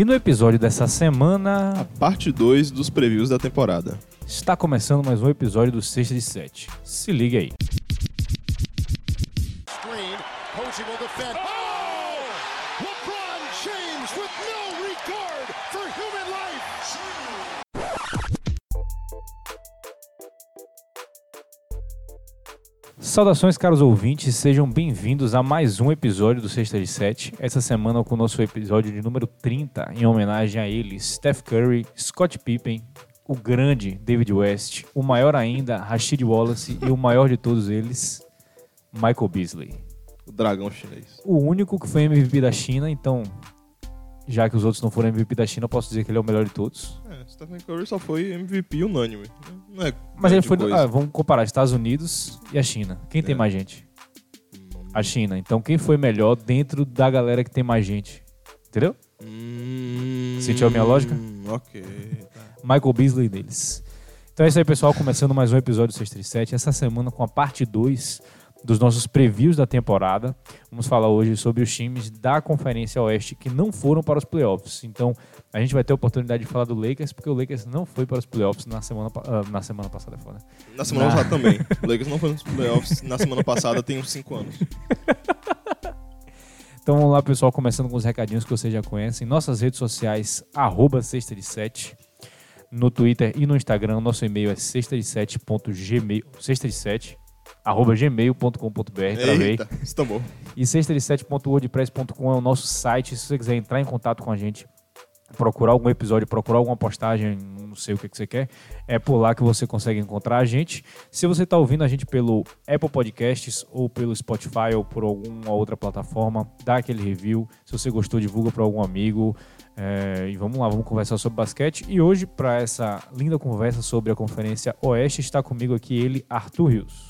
E no episódio dessa semana, Parte 2 dos previews da temporada. está começando mais um episódio do Sexta de Sete. Se liga aí. Saudações, caros ouvintes, sejam bem-vindos a mais um episódio do Sexta de Sete. Essa semana com o nosso episódio de número 30, em homenagem a eles, Steph Curry, Scott Pippen, o grande David West, o maior ainda, Rashid Wallace e o maior de todos eles, Michael Beasley. O dragão chinês. O único que foi MVP da China, então, já que os outros não foram MVP da China, eu posso dizer que ele é o melhor de todos. Stephen Curry só foi MVP unânime. Não é Mas ele foi. ah, vamos comparar Estados Unidos e a China. Quem tem É. mais gente? A China. Então, quem foi melhor dentro da galera que tem mais gente? Entendeu? Hum, Sentiu a minha lógica? Ok. tá. Michael Beasley deles. Então é isso aí, pessoal. Começando mais um episódio do 637. Essa semana com a parte 2 dos nossos previews da temporada. Vamos falar hoje sobre os times da Conferência Oeste que não foram para os playoffs. Então, a gente vai ter a oportunidade de falar do Lakers, porque o Lakers não foi para os playoffs na semana, ah, na semana passada. é foda. Na semana Na- passada também. O Lakers não foi nos playoffs. Na semana passada tem uns 5 anos. Então vamos lá, pessoal, começando com os recadinhos que vocês já conhecem. Nossas redes sociais, arroba sexta de sete. No Twitter e no Instagram, nosso e-mail é sexta de sete ponto gmail, sexta de sete, arroba gmail.com.br, travei. Eita, isso tá bom. E sexta de sete.wordpress.com é o nosso site. Se você quiser entrar em contato com a gente, procurar algum episódio, procurar alguma postagem, não sei o que, que você quer, é por lá que você consegue encontrar a gente. Se você está ouvindo a gente pelo Apple Podcasts ou pelo Spotify ou por alguma outra plataforma, dá aquele review. Se você gostou, divulga para algum amigo. É, e vamos lá, vamos conversar sobre basquete. E hoje, para essa linda conversa sobre a Conferência Oeste, está comigo aqui ele, Arthur Rios.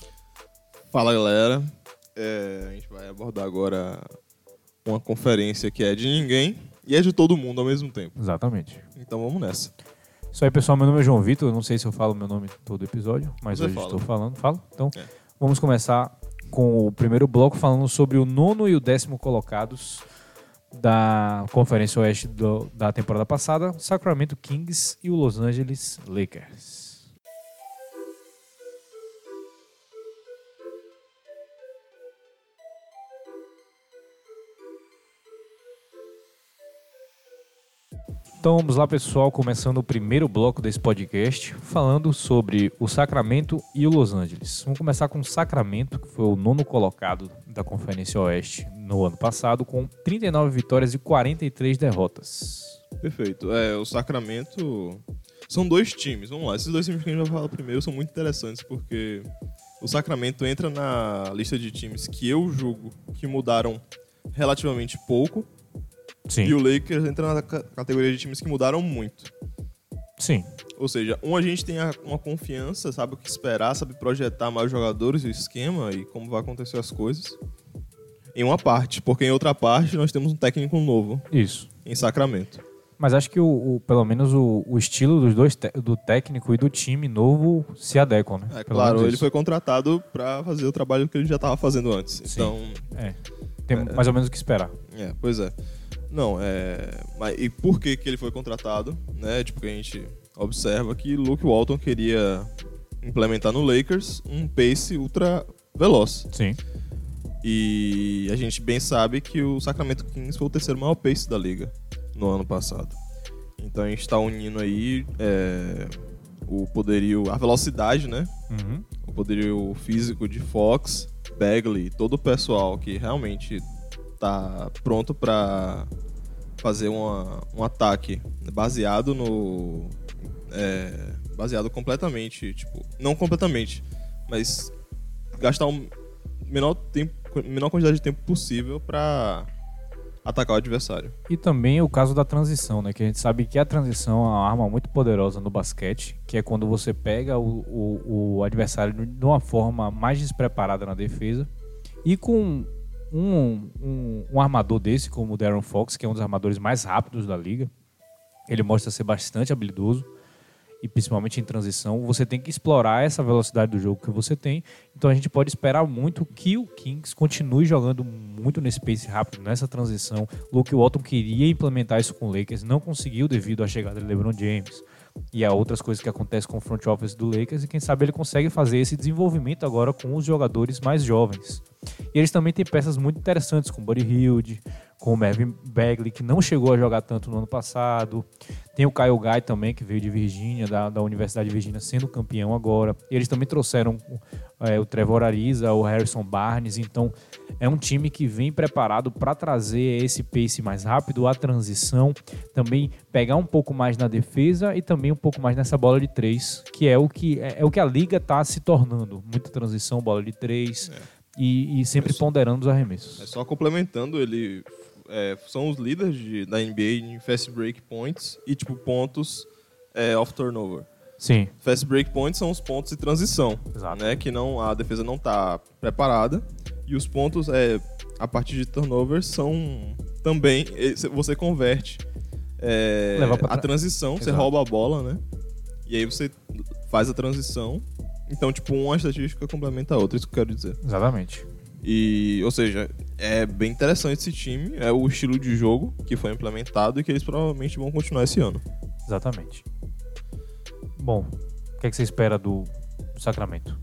Fala, galera. É, a gente vai abordar agora uma conferência que é de ninguém e é de todo mundo ao mesmo tempo. Exatamente. Então vamos nessa. Isso aí, pessoal. Meu nome é João Vitor. Eu não sei se eu falo meu nome todo episódio, mas Você hoje fala. estou falando. Falo? Então, É. vamos começar com o primeiro bloco falando sobre o nono e o décimo colocados da Conferência Oeste do- da temporada passada, Sacramento Kings e o Los Angeles Lakers. Então vamos lá, pessoal, começando o primeiro bloco desse podcast, falando sobre o Sacramento e o Los Angeles. Vamos começar com o Sacramento, que foi o nono colocado da Conferência Oeste no ano passado, com 39 vitórias e 43 derrotas. Perfeito. É, o Sacramento. São dois times. Vamos lá. Esses dois times que a gente vai falar primeiro são muito interessantes porque o Sacramento entra na lista de times que eu julgo que mudaram relativamente pouco. Sim, E o Lakers entra na ca- categoria de times que mudaram muito. sim, Ou seja, um a gente tem uma confiança, sabe o que esperar, sabe projetar mais jogadores, o esquema e como vai acontecer as coisas. Em uma parte, porque em outra parte nós temos um técnico novo isso. em Sacramento. Mas acho que o, o- pelo menos o, o estilo dos dois, do técnico e do time novo se adequam, né? É claro, ele foi contratado para fazer o trabalho que ele já estava fazendo antes. Sim. Então, É, tem mais ou menos o que esperar. é, pois é. Não, é. Mas, e por que, que ele foi contratado? Né? Tipo, que a gente observa que Luke Walton queria implementar no Lakers um pace ultra veloz. Sim, E a gente bem sabe que o Sacramento Kings foi o terceiro maior pace da liga no ano passado. Então a gente está unindo aí é, o poderio, a velocidade, né? Uhum. o poderio físico de Fox, Bagley, todo o pessoal que realmente tá pronto para fazer uma, um ataque baseado no é, baseado completamente, tipo, não completamente, mas gastar o menor tempo, menor quantidade de tempo possível para atacar o adversário. E também o caso da transição, né? Que a gente sabe que a transição é uma arma muito poderosa no basquete, que é quando você pega o, o, o adversário de uma forma mais despreparada na defesa e com um, um, um armador desse, como o Darren Fox, que é um dos armadores mais rápidos da liga, ele mostra ser bastante habilidoso e principalmente em transição, você tem que explorar essa velocidade do jogo que você tem. Então a gente pode esperar muito que o Kings continue jogando muito nesse pace rápido, nessa transição. Luke Walton queria implementar isso com o Lakers, não conseguiu devido à chegada de LeBron James e a outras coisas que acontecem com o front office do Lakers e quem sabe ele consegue fazer esse desenvolvimento agora com os jogadores mais jovens. E eles também têm peças muito interessantes com o Buddy Hield, com o Mervyn Bagley, que não chegou a jogar tanto no ano passado. Tem o Kyle Guy também, que veio de Virgínia, da, da Universidade de Virgínia, sendo campeão agora. E eles também trouxeram é, o Trevor Ariza, o Harrison Barnes. Então, é um time que vem preparado para trazer esse pace mais rápido, a transição, também pegar um pouco mais na defesa e também um pouco mais nessa bola de três, que é o que, é, é o que a liga está se tornando. Muita transição, bola de três. É. E, e, sempre é só, ponderando os arremessos. É só complementando, ele é, são os líderes de, da NBA em fast break points e tipo pontos é, off turnover. Sim. Fast break points são os pontos de transição, Exato. né? Que não a defesa não está preparada e os pontos é a partir de turnover são também você converte é, a transição, Exato. você rouba a bola, né? E aí você faz a transição. Então, tipo, uma estatística complementa a outra, isso que eu quero dizer. Exatamente. E, ou seja, é bem interessante esse time, é o estilo de jogo que foi implementado e que eles provavelmente vão continuar esse ano. Exatamente. Bom, o que, é que você espera do, Sacramento?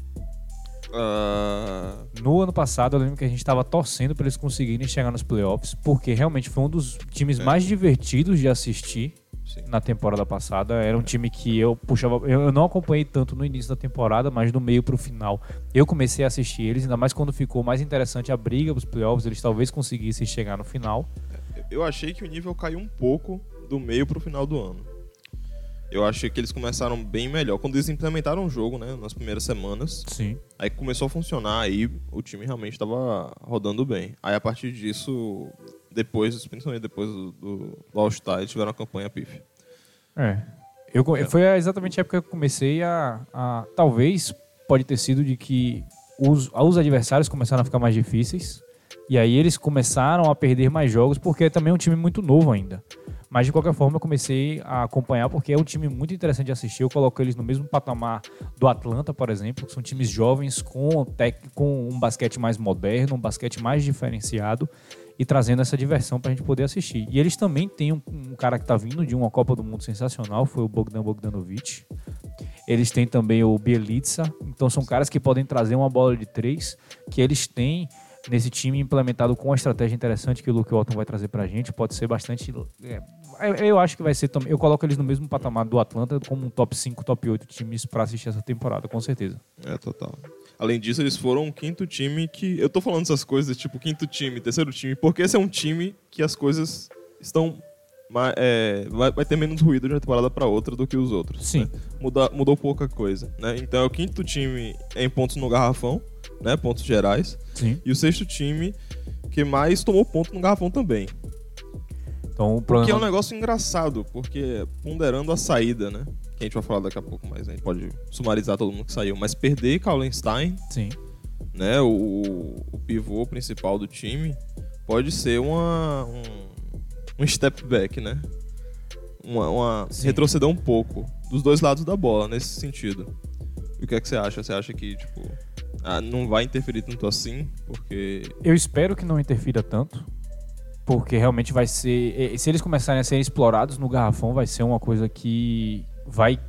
Uh... No ano passado, eu lembro que a gente estava torcendo para eles conseguirem chegar nos playoffs, porque realmente foi um dos times é. mais divertidos de assistir Sim. na temporada passada. Era um time que eu puxava. Eu não acompanhei tanto no início da temporada, mas do meio para o final. Eu comecei a assistir eles, ainda mais quando ficou mais interessante a briga dos playoffs, eles talvez conseguissem chegar no final. Eu achei que o nível caiu um pouco do meio para o final do ano. Eu achei que eles começaram bem melhor. Quando eles implementaram o jogo, né, nas primeiras semanas. Sim. Aí começou a funcionar, aí o time realmente estava rodando bem. Aí a partir disso, depois, principalmente depois do, do, All-Star, eles tiveram uma campanha pif. É. Eu, é. Foi exatamente a época que eu comecei a, a. Talvez pode ter sido de que os, os adversários começaram a ficar mais difíceis. E aí eles começaram a perder mais jogos, porque é também um time muito novo ainda. Mas de qualquer forma eu comecei a acompanhar porque é um time muito interessante de assistir. Eu coloco eles no mesmo patamar do Atlanta, por exemplo, que são times jovens com, tec, com um basquete mais moderno, um basquete mais diferenciado e trazendo essa diversão para a gente poder assistir. E eles também têm um, um cara que está vindo de uma Copa do Mundo sensacional, foi o Bogdan Bogdanovic. Eles têm também o Bielitsa, então são caras que podem trazer uma bola de três, que eles têm nesse time implementado com uma estratégia interessante que o Luke Walton vai trazer pra gente, pode ser bastante. É, eu acho que vai ser também. Eu coloco eles no mesmo patamar do Atlanta como um top 5, top 8 times para assistir essa temporada, com certeza. É, total. Além disso, eles foram um quinto time que. Eu tô falando essas coisas, tipo, quinto time, terceiro time, porque esse é um time que as coisas estão. É, vai, vai, ter menos ruído de uma temporada para outra do que os outros. Sim. Né? Muda, mudou pouca coisa. Né? Então é o quinto time em pontos no garrafão, né? Pontos gerais. Sim. E o sexto time que mais tomou ponto no garrafão também. Então, o problema... Que é um negócio engraçado, porque ponderando a saída, né? Que a gente vai falar daqui a pouco, mas a gente pode sumarizar todo mundo que saiu. Mas perder Kallenstein, Sim. né? O, o pivô principal do time, pode ser uma, um, um step back, né? Uma, uma retroceder um pouco dos dois lados da bola nesse sentido. E o que é que você acha? Você acha que, tipo, ah, não vai interferir tanto assim? Porque. Eu espero que não interfira tanto porque realmente vai ser. Se eles começarem a ser explorados no garrafão, vai ser uma coisa que vai.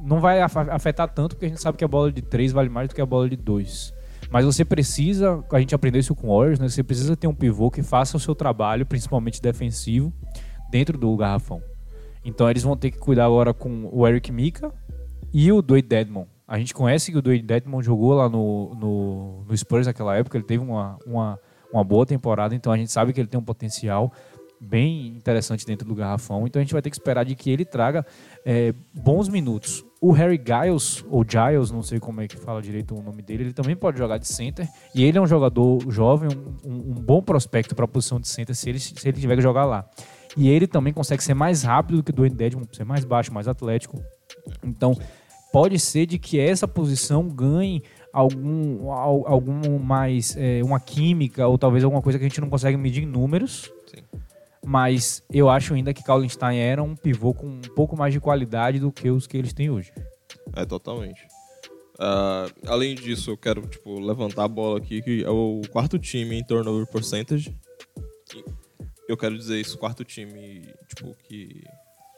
Não vai afetar tanto, porque a gente sabe que a bola de 3 vale mais do que a bola de 2. Mas você precisa, a gente aprendeu isso com o Warriors, né? Você precisa ter um pivô que faça o seu trabalho, principalmente defensivo, dentro do garrafão. Então eles vão ter que cuidar agora com o Eric Mika e o Dwayne Dedmon. A gente conhece que o Dwayne Dedmon jogou lá no, no, no Spurs naquela época, ele teve uma, uma uma boa temporada, então a gente sabe que ele tem um potencial bem interessante dentro do garrafão, então a gente vai ter que esperar de que ele traga é, bons minutos. O Harry Giles, ou Giles, não sei como é que fala direito o nome dele, ele também pode jogar de center, e ele é um jogador jovem, um, um, bom prospecto para a posição de center se ele, se ele tiver que jogar lá. E ele também consegue ser mais rápido do que o Dwayne Dedmon, ser mais baixo, mais atlético. Então, pode ser de que essa posição ganhe algum, algum mais é, uma química ou talvez alguma coisa que a gente não consegue medir em números. Sim. Mas eu acho ainda que Kallenstein era um pivô com um pouco mais de qualidade do que os que eles têm hoje. É, totalmente. Ah, além disso, eu quero tipo, levantar a bola aqui, que é o quarto time em turnover percentage. Eu quero dizer isso, quarto time tipo, que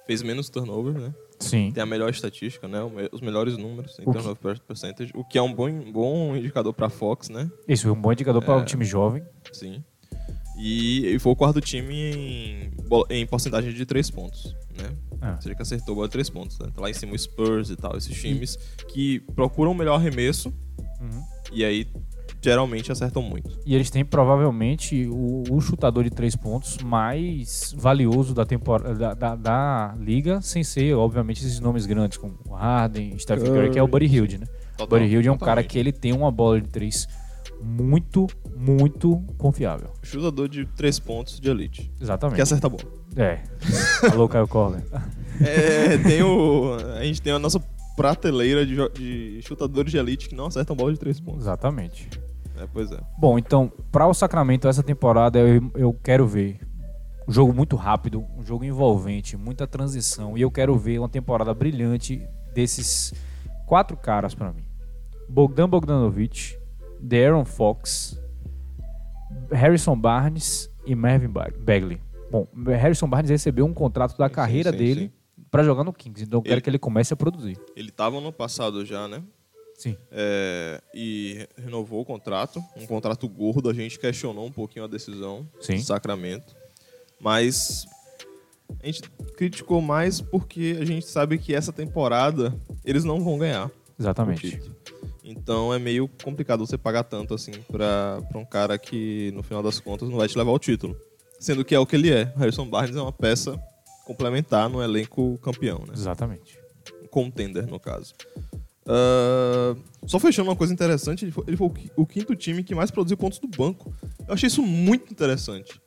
fez menos turnover, né? Sim. Tem a melhor estatística, né? O Os melhores números em O que- turnover per- percentage, o que é um bom, bom indicador para Fox, né? Isso é um bom indicador para um time jovem. Sim. E, e foi o quarto time em, em porcentagem de três pontos, né? Ah. Ou seja, que acertou de três pontos. Né? Tá lá em cima o Spurs e tal, esses times que procuram o melhor arremesso Uhum. e aí geralmente acertam muito. E eles têm provavelmente o, o chutador de três pontos mais valioso da temporada da, da- da liga, sem ser, obviamente, esses nomes grandes como o Harden, Stephen Curry, que é o Buddy Hield, né? Total- Buddy Hield é um cara totalmente. que ele tem uma bola de três muito, muito confiável. Chutador de três pontos de elite. Exatamente. Que acerta a bola. É. Alô, Caio Corler. É, tem o. A gente tem a nossa prateleira de, de chutadores de elite que não acertam bola de três pontos. Exatamente. É, pois é. Bom, então, para o Sacramento, essa temporada eu, eu quero ver um jogo muito rápido, um jogo envolvente, muita transição. E eu quero ver uma temporada brilhante desses quatro caras para mim: Bogdan Bogdanovic, De'Aaron Fox, Harrison Barnes e Mervyn Bag- Bagley. Bom, Harrison Barnes recebeu um contrato da Sim, carreira sim, dele para jogar no Kings, então eu quero Ele- que ele comece a produzir. Ele tava no passado já, né? Sim. É, e renovou o contrato, um contrato gordo. A gente questionou um pouquinho a decisão Sim. do Sacramento, mas a gente criticou mais porque a gente sabe que essa temporada eles não vão ganhar. Exatamente. Então é meio complicado você pagar tanto assim pra, pra um cara que no final das contas não vai te levar ao título. Sendo que é o que ele é. Harrison Barnes é uma peça complementar no elenco campeão, né? Exatamente. contender, no caso. Ah, só fechando uma coisa interessante, ele foi, ele foi o quinto time que mais produziu pontos do banco. Eu achei isso muito interessante.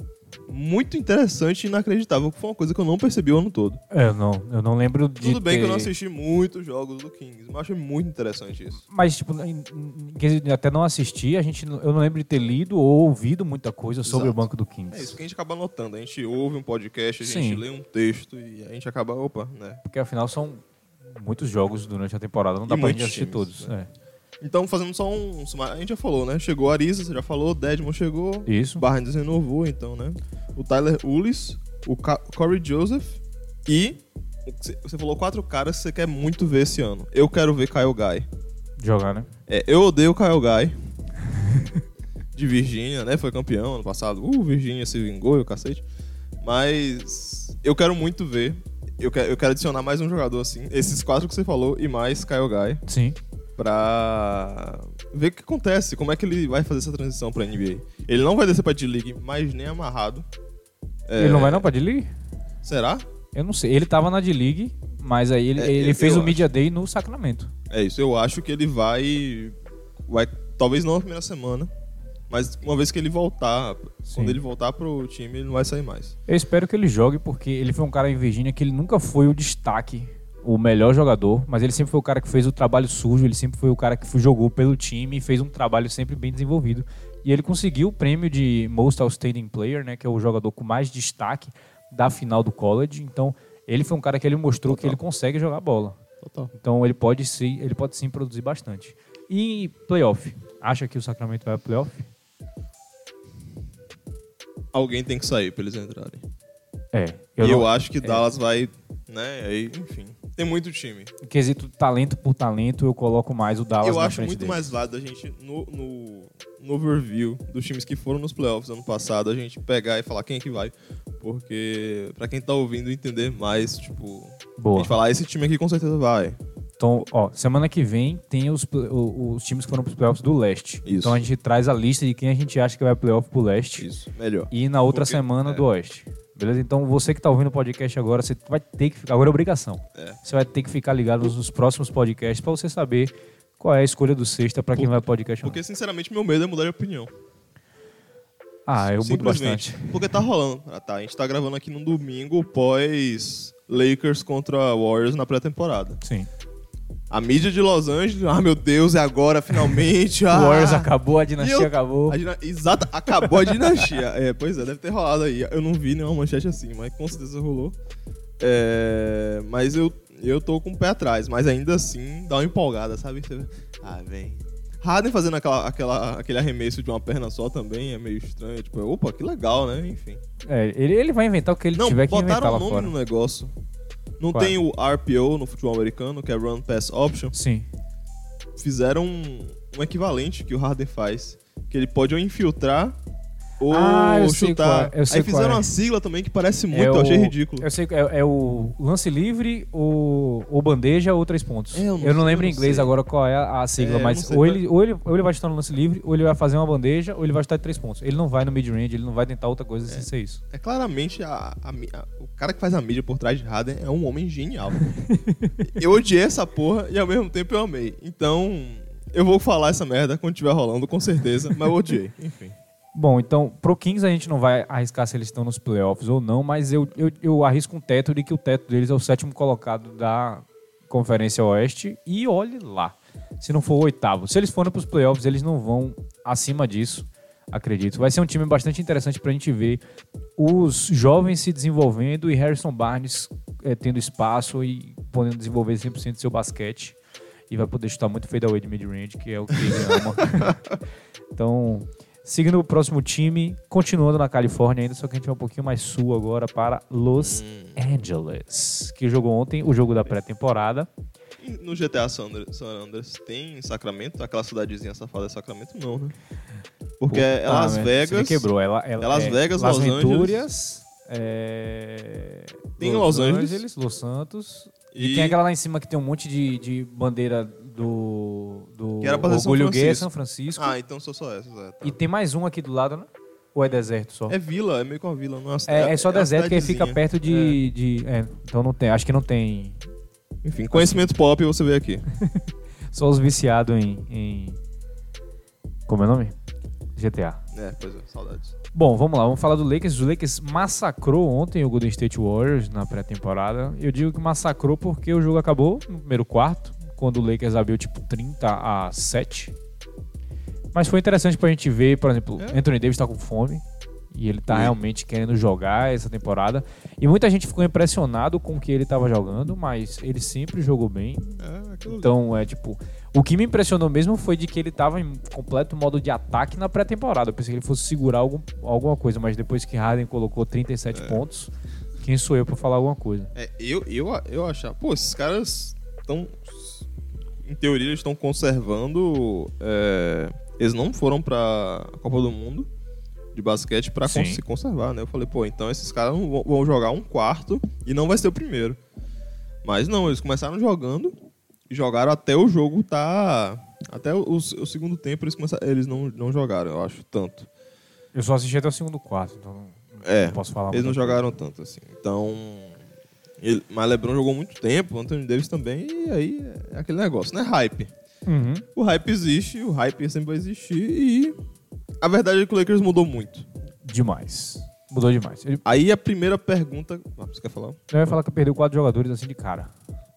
Muito interessante e inacreditável, que foi uma coisa que eu não percebi o ano todo. É, Eu não, eu não lembro de Tudo bem que eu não ter- assisti muitos jogos do Kings, mas eu achei muito interessante isso. Mas, tipo, até não assistir, a gente, eu não lembro de ter lido ou ouvido muita coisa sobre Exato. o banco do É Kings. isso que a gente acaba notando. A gente ouve um podcast, a gente Sim. lê um texto e a gente acaba, opa, né? Porque afinal são muitos jogos durante a temporada, não dá E pra gente assistir times, todos. né? Então, fazendo só um sumário, a gente já falou, né? Chegou a Arisa, você já falou, Dedmon chegou. Isso. Barnes renovou, então, né? O Tyler Ulis, o Ca- Corey Joseph e você falou quatro caras que você quer muito ver esse ano. Eu quero ver Kyle Guy. Jogar, né? É, eu odeio o Kyle Guy. De Virgínia, né? Foi campeão ano passado. Uh, Virgínia se vingou e o cacete. Mas eu quero muito ver. Eu quero, eu quero adicionar mais um jogador assim. Esses quatro que você falou e mais Kyle Guy. Sim. Pra ver o que acontece, como é que ele vai fazer essa transição pra NBA. Ele não vai descer pra D-League, mas nem amarrado. É, Ele não vai não pra D-League? Será? Eu não sei. Ele tava na D-League, mas aí ele, É, ele fez o Media Day no Sacramento. É isso, eu acho que ele vai. vai talvez não na primeira semana, mas uma vez que ele voltar, Sim. quando ele voltar pro time, ele não vai sair mais. Eu espero que ele jogue, porque ele foi um cara em Virgínia que ele nunca foi o destaque, o melhor jogador, mas ele sempre foi o cara que fez o trabalho sujo, ele sempre foi o cara que jogou pelo time e fez um trabalho sempre bem desenvolvido. E ele conseguiu o prêmio de Most Outstanding Player, né, que é o jogador com mais destaque da final do college. Então, ele foi um cara que ele mostrou que Total. ele consegue jogar bola. Total. Então, ele pode sim, ele pode sim produzir bastante. E playoff, acha que o Sacramento vai a playoff? Alguém tem que sair pra eles entrarem. É. e eu não- acho que Dallas vai, né? Aí, enfim. Tem muito time. Em quesito talento por talento, eu coloco mais o Dallas eu acho muito deles. mais válido a gente, no, no, no overview dos times que foram nos playoffs ano passado, a gente pegar e falar quem é que vai. Porque, pra quem tá ouvindo, entender mais, tipo. A Boa. gente falar, esse time aqui com certeza vai. Então, ó, semana que vem tem os, os times que foram pros playoffs do leste. Isso. Então a gente traz a lista de quem a gente acha que vai playoff pro leste. Isso, melhor. E na outra Porque- semana é. do oeste. Beleza? Então você que tá ouvindo o podcast agora, você vai ter que ficar. Agora é obrigação. É. Você vai ter que ficar ligado nos próximos podcasts pra você saber qual é a escolha do sexta pra quem vai podcast. Porque, sinceramente, meu medo é mudar de opinião. Ah, eu mudo bastante. Porque tá rolando. Ah, tá. A gente tá gravando aqui num domingo pós Lakers contra Warriors na pré-temporada. Sim. A mídia de Los Angeles, ah, meu Deus, é agora, finalmente. Ah. Warriors acabou, a dinastia eu- acabou. A dina- Exato, acabou a dinastia. É, pois é, deve ter rolado aí. Eu não vi nenhuma manchete assim, mas com certeza rolou. É, mas eu, eu tô com o pé atrás, mas ainda assim dá uma empolgada, sabe? Ah, vem. Harden fazendo aquela, aquela, aquele arremesso de uma perna só também é meio estranho. Tipo, opa, que legal, né? Enfim. É, ele, ele vai inventar o que ele Não, tiver que inventar botaram lá o nome fora. no negócio. Não Qual tem o RPO no futebol americano, que é Run Pass Option. Sim. Fizeram um, um equivalente que o Harden faz. Que ele pode ou infiltrar ou Ah, eu sei chutar. qual é, eu sei Aí fizeram é. uma sigla também que parece muito, É eu achei o- ridículo. Eu sei é, é o lance livre, ou, ou bandeja, ou três pontos. É, eu eu não não, sei, lembro em não inglês sei. agora qual é a a sigla, É, mas não sei ou ele, ou, ele, ou ele vai chutar no lance livre, ou ele vai fazer uma bandeja, ou ele vai chutar de três pontos. Ele não vai no mid-range, ele não vai tentar outra coisa sem ser isso. É claramente a, a- o cara que faz a mídia por trás de Harden é um homem genial. eu odiei essa porra e ao mesmo tempo eu amei. Então, eu vou falar essa merda quando estiver rolando, com certeza, mas eu odiei. Enfim. Bom, então, pro Kings a gente não vai arriscar se eles estão nos playoffs ou não, mas eu, eu, eu arrisco um teto de que o teto deles é o sétimo colocado da Conferência Oeste e olhe lá. Se não for o oitavo. Se eles forem pros playoffs, eles não vão acima disso, acredito. Vai ser um time bastante interessante pra gente ver os jovens se desenvolvendo e Harrison Barnes eh, tendo espaço e podendo desenvolver 100% do seu basquete. E vai poder chutar muito fadeaway de mid-range, que é o que ele ama. então, seguindo o próximo time, continuando na Califórnia ainda, só que a gente vai um pouquinho mais sul agora para Los Angeles, que jogou ontem o jogo da pré-temporada. E no GTA San Andreas, San Andreas tem Sacramento? Aquela cidadezinha safada é Sacramento? Não, né? Porque é Puta Las merda, Vegas. Quebrou. Ela, ela, é Las é Vegas, Las Los Venturias, é, Tem Los Angeles. Los Santos. E, E- tem aquela lá em cima que tem um monte de, de bandeira do, do Que era pra ser São Orgulho Gay, Francisco. São Francisco. Ah, então são só essas. É, tá. E tem mais um aqui do lado, né? Ou é deserto só? É vila, é meio que uma vila. Não é, É, é só uma deserto que aí fica perto de. de é, então não tem. Acho que não tem. Enfim, conhecimento pop você vê aqui. Só os viciados em, em. Como é o nome? GTA. É, pois é, saudades. Bom, vamos lá, vamos falar do Lakers. O Lakers massacrou ontem o Golden State Warriors na pré-temporada. Eu digo que massacrou porque o jogo acabou no primeiro quarto, quando o Lakers abriu tipo 30 a 7. Mas foi interessante pra gente ver, por exemplo, É. Anthony Davis tá com fome e ele tá Ui. realmente querendo jogar essa temporada. E muita gente ficou impressionado com o que ele tava jogando, mas ele sempre jogou bem. É. Então, é tipo, o que me impressionou mesmo foi de que ele tava em completo modo de ataque na pré-temporada. Eu pensei que ele fosse segurar algum, alguma coisa, mas depois que Harden colocou 37 pontos, quem sou eu pra falar alguma coisa? É, eu, eu, eu achar, pô, esses caras estão. Em teoria, eles estão conservando. é, eles não foram pra Copa do Mundo de basquete pra Sim. con- se conservar, né? Eu falei, pô, então esses caras vão, jogar um quarto e não vai ser o primeiro. Mas não, eles começaram jogando e jogaram até o jogo tá. Até o, o segundo tempo eles, começaram, eles não, não jogaram, eu acho, tanto. Eu só assisti até o segundo quarto, então não, É, não posso falar Eles não coisa. jogaram tanto assim. Então. Ele, mas LeBron jogou muito tempo, Anthony Davis também, e aí é aquele negócio, né? Hype. Uhum. O hype existe, o hype sempre vai existir, e a verdade é que o Lakers mudou muito. Demais. Mudou demais. Ele, Aí a primeira pergunta. Ah, você quer falar? eu ia falar que perdeu quatro jogadores assim de cara.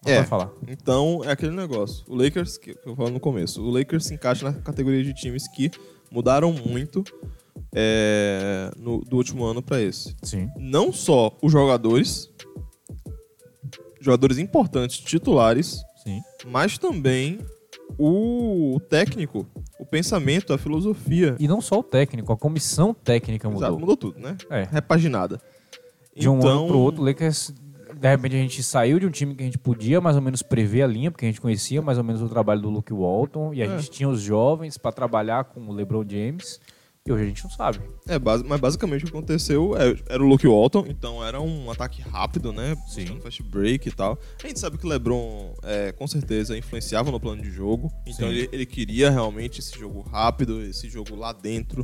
Não É. falar. Então é aquele negócio. O Lakers, que eu falo no começo, o Lakers se encaixa na categoria de times que mudaram muito é, no- do último ano pra esse. Sim. não só os jogadores, jogadores importantes, titulares, Sim. mas também o técnico, o pensamento, a filosofia. E não só o técnico, a comissão técnica mudou. Exato, mudou tudo, né? É. Repaginada. De um Então, ano pro outro, o Lakers, de repente a gente saiu de um time que a gente podia mais ou menos prever a linha, porque a gente conhecia mais ou menos o trabalho do Luke Walton, e a É. gente tinha os jovens pra trabalhar com o LeBron James, e hoje a gente não sabe. É, mas basicamente o que aconteceu é- era o Luke Walton, então era um ataque rápido, né? Sim. Buscando Fast break e tal. A gente sabe que o LeBron, é, com certeza, influenciava no plano de jogo. Então ele, ele queria realmente esse jogo rápido, esse jogo lá dentro.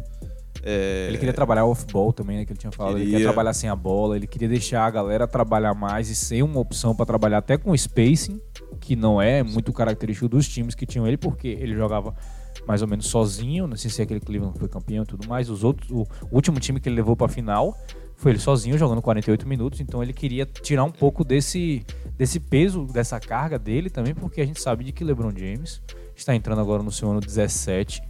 É, Ele queria trabalhar off-ball também, né, que ele tinha falado. Ele Queria. queria trabalhar sem a bola, ele queria deixar a galera trabalhar mais e ser uma opção pra trabalhar até com spacing, que não é muito característico dos times que tinham ele, porque ele jogava mais ou menos sozinho, não sei se é aquele Cleveland que foi campeão e tudo mais. Os outros, o, último time que ele levou pra final Foi ele sozinho jogando 48 minutos, então ele queria tirar um pouco desse, desse peso, dessa carga dele também, porque a gente sabe de que LeBron James está entrando agora no seu ano 17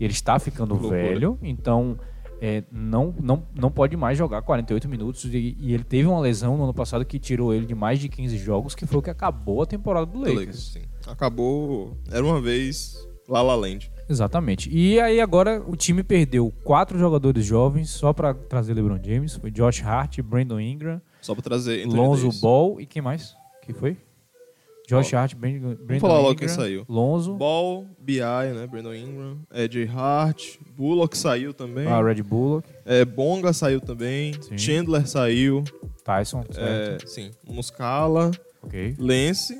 e ele está ficando velho, então é, não, não, não pode mais jogar 48 minutos e, e ele teve uma lesão no ano passado que tirou ele de mais de 15 jogos, que foi o que acabou a temporada do Do Lakers. Lakers, sim. Acabou. Era uma vez La La Land. Exatamente. E aí agora o time perdeu quatro jogadores jovens só para trazer LeBron James. Foi Josh Hart, Brandon Ingram, Só pra trazer. Anthony Lonzo Davis. Ball e quem mais? Que foi? Josh Hart, Brandon, Brandon falar logo Ingram, quem saiu. Lonzo, Ball, BI, né? Brandon Ingram. Ed Hart. Bullock saiu também. a Red Bullock, É, Bonga saiu também. Sim. Chandler saiu. Tyson, certo? É, sim. Muscala, ok. Lance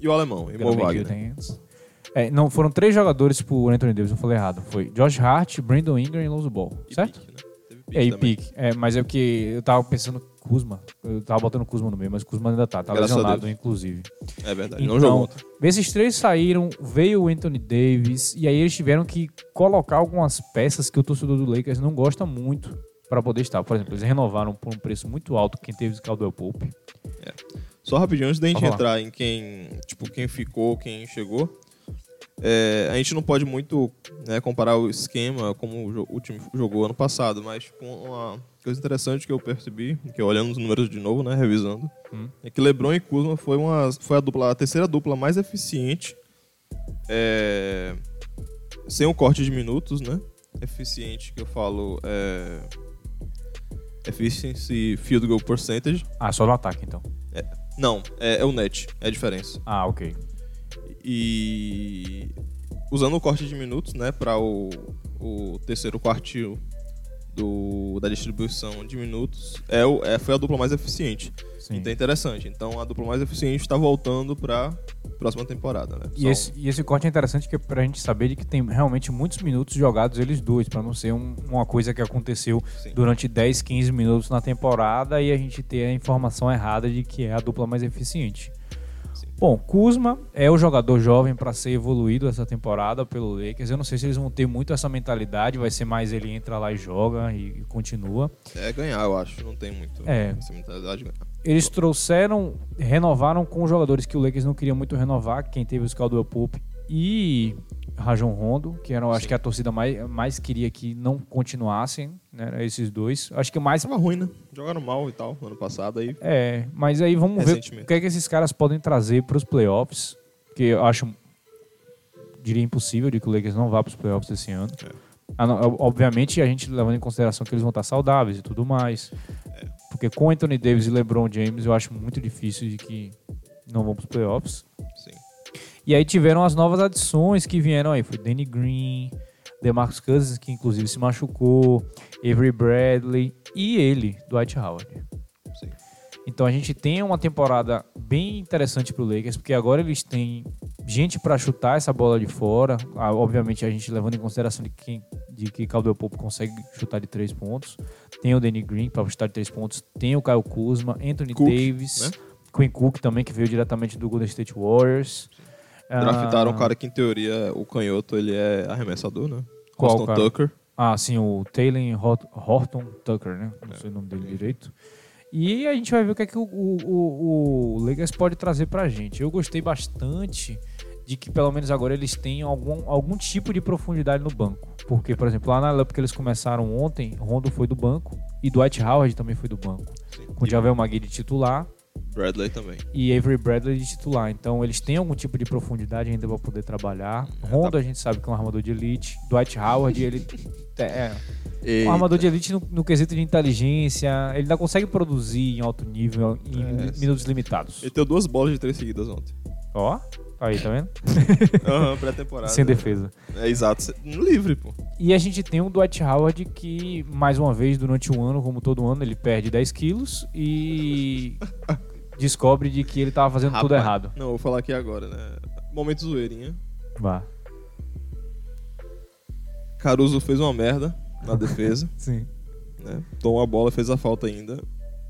e o alemão. Mo Gonna make Wagner. É, não, foram três jogadores pro Anthony Davis, eu falei errado. Foi Josh Hart, Brandon Ingram e Lonzo Ball, E certo? Pique, né? É, e pique. É, mas é porque eu tava pensando Kuzma. Eu tava botando Kuzma no meio, mas Kuzma ainda tá. Tá Graças lesionado, inclusive. É verdade. não Então, jogou ontem. esses três saíram, veio o Anthony Davis, e aí eles tiveram que colocar algumas peças que o torcedor do Lakers não gosta muito para poder estar. Por exemplo, eles renovaram por um preço muito alto quem teve o Caldwell Pope. Só rapidinho, antes da gente entrar em quem, tipo, quem ficou, quem chegou, é, a gente não pode muito né, comparar o esquema como o, time jogou ano passado, mas tipo, uma coisa interessante que eu percebi, que olhando os números de novo, né, revisando, Hum. é que LeBron e Kuzma foi, uma, foi a, dupla, a terceira dupla mais eficiente, é, sem o corte de minutos, né? Eficiente que eu falo é efficiency field goal percentage. Ah, só no ataque, então. Não, é, é o net, é a diferença. Ah, ok. E usando o corte de minutos, né, para o, o terceiro quartil do, da distribuição de minutos, é, o, é foi a dupla mais eficiente. Sim. Então é interessante. Então a dupla mais eficiente está voltando para próxima temporada, né? E Só- esse, e esse corte é interessante que é pra gente saber de que tem realmente muitos minutos jogados eles dois, pra não ser um- uma coisa que aconteceu Sim. durante 10, 15 minutos na temporada e a gente ter a informação errada de que é a dupla mais eficiente. Bom, Kuzma é o jogador jovem para ser evoluído essa temporada pelo Lakers. Eu não sei se eles vão ter muito essa mentalidade, vai ser mais ele entra lá e joga e, e continua. É ganhar, eu acho. Não tem muito É. essa mentalidade de ganhar. Eles trouxeram, renovaram com jogadores que o Lakers não queria muito renovar, quem teve os Caldwell Pope e Rajon Rondo, que eram, acho que a torcida mais, mais queria que não continuassem, né, esses dois. Acho que mais Tava ruim, né? Jogaram mal e tal, ano passado aí. é, mas aí vamos ver o que é que esses caras podem trazer para os playoffs, que eu acho diria impossível de que o Lakers não vá para os playoffs esse ano. É. Ah, Obviamente, a gente levando em consideração que eles vão estar saudáveis e tudo mais. É. Porque com Anthony Davis e LeBron James, eu acho muito difícil de que não vão para os playoffs. Sim. E aí tiveram as novas adições que vieram aí. Foi Danny Green, DeMarcus Cousins, que inclusive se machucou, Avery Bradley e ele, Dwight Howard. Sim. Então a gente tem uma temporada bem interessante pro Lakers, porque agora eles têm gente para chutar essa bola de fora. Ah, obviamente a gente levando em consideração de, quem, de que Caldwell Pope consegue chutar de três pontos. Tem o Danny Green para chutar de três pontos. Tem o Kyle Kuzma, Anthony Cook, Davis, né? Quinn Cook também, que veio diretamente do Golden State Warriors. Draftaram Ah, um cara que, em teoria, o canhoto, ele é arremessador, né? Qual Austin cara? Tucker. Ah, sim, o Taylor Hort- Horton Tucker, né? Não sei o nome dele direito. E a gente vai ver o que é que o, o, o, o Lakers pode trazer pra gente. Eu gostei bastante de que pelo menos agora eles tenham algum, algum tipo de profundidade no banco. Porque, por exemplo, lá na Lamp que eles começaram ontem, Rondo foi do banco e Dwight Howard também foi do banco. Sim. Com Javel Magui de titular Bradley também. e Avery Bradley de titular. Então eles têm algum tipo de profundidade ainda para poder trabalhar. Rondo a gente sabe que é um armador de elite. Dwight Howard, ele é E, um armador de elite no, no quesito de inteligência, ele ainda consegue produzir em alto nível em É, minutos limitados. ele deu duas bolas de três seguidas ontem. Ó, tá aí, tá vendo? Aham, pré-temporada. Sem defesa. É, exato. Livre, pô. E a gente tem o Dwight Howard que, mais uma vez, durante o ano, como todo ano, ele perde 10 quilos e descobre de que ele tava fazendo tudo Rapaz, errado. Não, vou falar aqui agora, né? Momento zoeirinha. Vá. Caruso fez uma merda na defesa, Sim. né? Tomou a bola, fez a falta ainda.